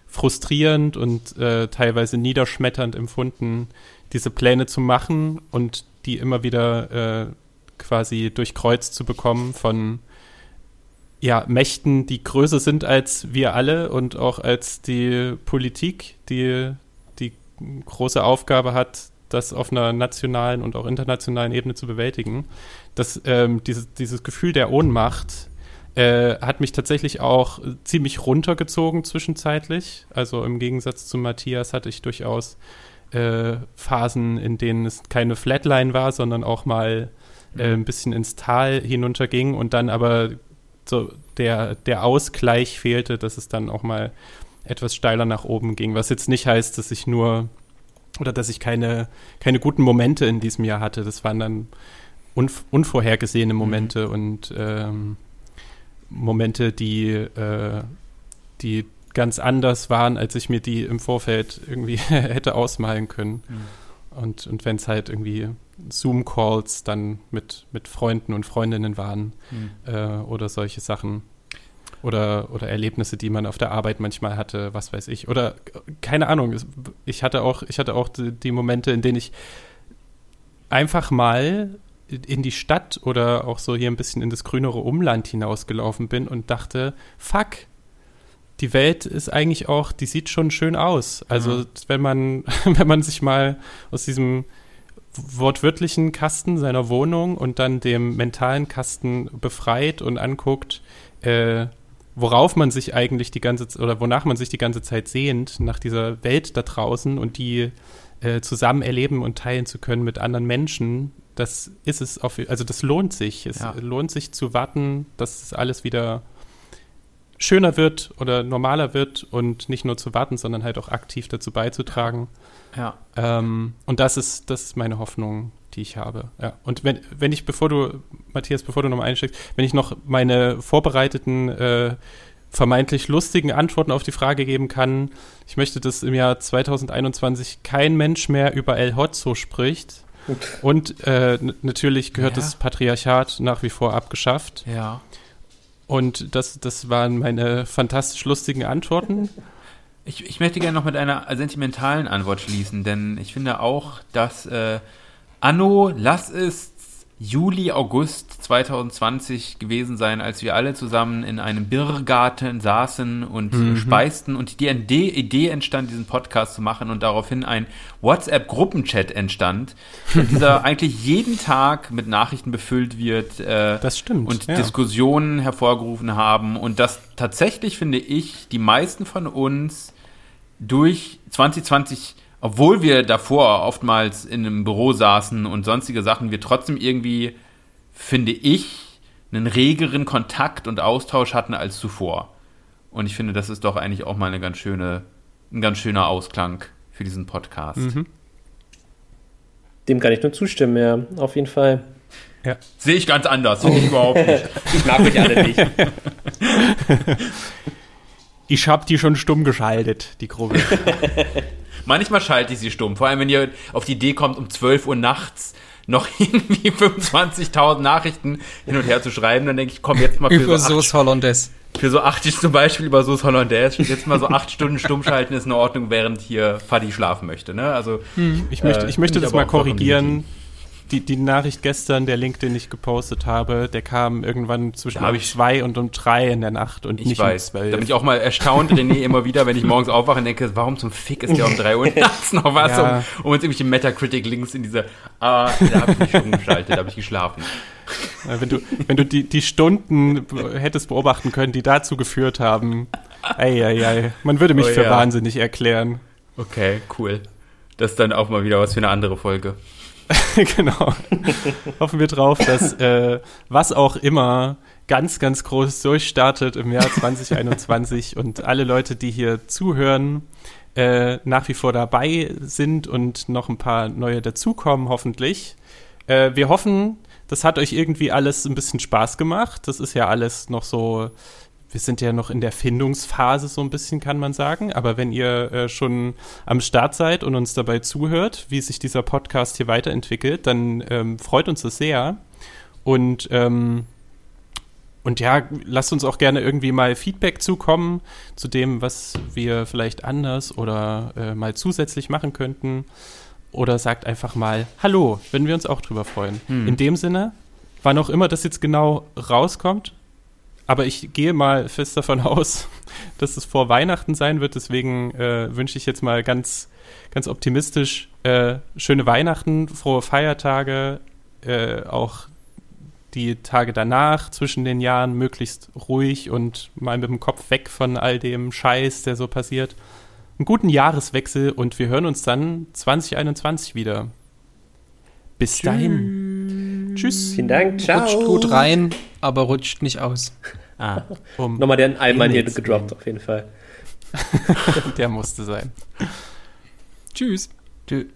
frustrierend und äh, teilweise niederschmetternd empfunden, diese Pläne zu machen und die immer wieder äh, quasi durchkreuzt zu bekommen von ja, Mächten, die größer sind als wir alle und auch als die Politik, die die große Aufgabe hat, das auf einer nationalen und auch internationalen Ebene zu bewältigen. Das, ähm, dieses, dieses Gefühl der Ohnmacht äh, hat mich tatsächlich auch ziemlich runtergezogen zwischenzeitlich. Also im Gegensatz zu Matthias hatte ich durchaus äh, Phasen, in denen es keine Flatline war, sondern auch mal äh, ein bisschen ins Tal hinunterging und dann aber so der, der Ausgleich fehlte, dass es dann auch mal etwas steiler nach oben ging. Was jetzt nicht heißt, dass ich nur oder dass ich keine, keine guten Momente in diesem Jahr hatte. Das waren dann unv unvorhergesehene Momente mhm. und ähm, Momente, die, äh, die ganz anders waren, als ich mir die im Vorfeld irgendwie [LAUGHS] hätte ausmalen können. Mhm. Und, und wenn es halt irgendwie Zoom-Calls dann mit, mit Freunden und Freundinnen waren mhm. äh, oder solche Sachen. Oder, oder Erlebnisse, die man auf der Arbeit manchmal hatte, was weiß ich. Oder keine Ahnung, ich hatte auch, ich hatte auch die, die Momente, in denen ich einfach mal in die Stadt oder auch so hier ein bisschen in das grünere Umland hinausgelaufen bin und dachte, fuck, die Welt ist eigentlich auch, die sieht schon schön aus. Also mhm. wenn man, [LAUGHS] wenn man sich mal aus diesem wortwörtlichen Kasten seiner Wohnung und dann dem mentalen Kasten befreit und anguckt, äh, worauf man sich eigentlich die ganze oder wonach man sich die ganze Zeit sehnt, nach dieser Welt da draußen und die äh, zusammen erleben und teilen zu können mit anderen Menschen, das ist es auf, also das lohnt sich. Es ja. lohnt sich zu warten, dass es alles wieder schöner wird oder normaler wird und nicht nur zu warten, sondern halt auch aktiv dazu beizutragen. Ja. Ähm, und das ist, das ist meine Hoffnung, die ich habe. Ja. Und wenn, wenn ich, bevor du, Matthias, bevor du nochmal einsteigst, wenn ich noch meine vorbereiteten, äh, vermeintlich lustigen Antworten auf die Frage geben kann, ich möchte, dass im Jahr 2021 kein Mensch mehr über El Hotzo spricht. Und äh, natürlich gehört ja. das Patriarchat nach wie vor abgeschafft.
Ja.
Und das, das waren meine fantastisch lustigen Antworten.
Ich, ich möchte gerne noch mit einer sentimentalen Antwort schließen, denn ich finde auch, dass äh, Anno, lass es Juli, August 2020 gewesen sein, als wir alle zusammen in einem Birrgarten saßen und mhm. speisten und die Idee entstand, diesen Podcast zu machen und daraufhin ein WhatsApp-Gruppenchat entstand, [LAUGHS] dieser eigentlich jeden Tag mit Nachrichten befüllt wird.
Äh, das stimmt.
Und ja. Diskussionen hervorgerufen haben und dass tatsächlich, finde ich, die meisten von uns durch 2020 obwohl wir davor oftmals in einem Büro saßen und sonstige Sachen, wir trotzdem irgendwie, finde ich, einen regeren Kontakt und Austausch hatten als zuvor. Und ich finde, das ist doch eigentlich auch mal eine ganz schöne, ein ganz schöner Ausklang für diesen Podcast. Mhm.
Dem kann ich nur zustimmen, ja, auf jeden Fall.
Ja. Sehe ich ganz anders, finde ich überhaupt nicht. [LAUGHS]
ich mag euch alle nicht. [LAUGHS]
ich habe die schon stumm geschaltet, die Gruppe. [LAUGHS]
Manchmal schalte ich sie stumm. Vor allem, wenn ihr auf die Idee kommt, um 12 Uhr nachts noch [LAUGHS] irgendwie 25.000 Nachrichten hin und her zu schreiben. Dann denke ich, komm jetzt mal für
Über
so, acht,
Sauce Hollandaise.
für so acht zum Beispiel über Sauce Hollandaise. Jetzt mal so acht Stunden stumm schalten ist in Ordnung, während hier Fadi schlafen möchte. Ne? Also
Ich möchte,
Äh,
ich möchte das
ich
mal korrigieren. Die, die Nachricht gestern, der Link, den ich gepostet habe, der kam irgendwann zwischen um zwei und um drei in der Nacht und
Ich
nicht
weiß.
um
Da bin ich auch mal erstaunt, René, immer wieder, wenn ich morgens aufwache und denke, warum zum Fick ist der um 3 Uhr [LAUGHS] nachts noch was,
Ja.
um, um uns irgendwelche Metacritic-Links in diese, ah, da habe ich nicht schon geschaltet, da habe ich geschlafen.
Wenn du, wenn du die, die Stunden hättest beobachten können, die dazu geführt haben, ei, ei, ei. man würde mich
Oh
für
ja.
wahnsinnig erklären.
Okay, cool. Das ist dann auch mal wieder was für eine andere Folge. [LAUGHS]
genau. Hoffen wir drauf, dass äh, was auch immer ganz, ganz groß durchstartet im Jahr 2021 [LAUGHS] und alle Leute, die hier zuhören, äh, nach wie vor dabei sind und noch ein paar neue dazukommen, hoffentlich. Äh, wir hoffen, das hat euch irgendwie alles ein bisschen Spaß gemacht. Das ist ja alles noch so, wir sind ja noch in der Findungsphase so ein bisschen, kann man sagen. Aber wenn ihr äh, schon am Start seid und uns dabei zuhört, wie sich dieser Podcast hier weiterentwickelt, dann ähm, freut uns das sehr. Und ähm, und ja, lasst uns auch gerne irgendwie mal Feedback zukommen zu dem, was wir vielleicht anders oder äh, mal zusätzlich machen könnten. Oder sagt einfach mal Hallo, würden wir uns auch drüber freuen.
Hm.
In dem Sinne, wann auch immer das jetzt genau rauskommt, aber ich gehe mal fest davon [LAUGHS] aus, dass es vor Weihnachten sein wird. Deswegen äh, wünsche ich jetzt mal ganz, ganz optimistisch äh, schöne Weihnachten, frohe Feiertage, äh, auch die Tage danach zwischen den Jahren möglichst ruhig und mal mit dem Kopf weg von all dem Scheiß, der so passiert. Einen guten Jahreswechsel und wir hören uns dann 2021 wieder. Bis dahin. Tschüss.
Vielen Dank, ciao.
Rutscht gut rein, aber rutscht nicht aus.
Ah.
Um,
Nochmal den Allmann hier gedroppt, auf jeden Fall. [LAUGHS] [LAUGHS]
der musste sein.
Tschüss.
Tschüss.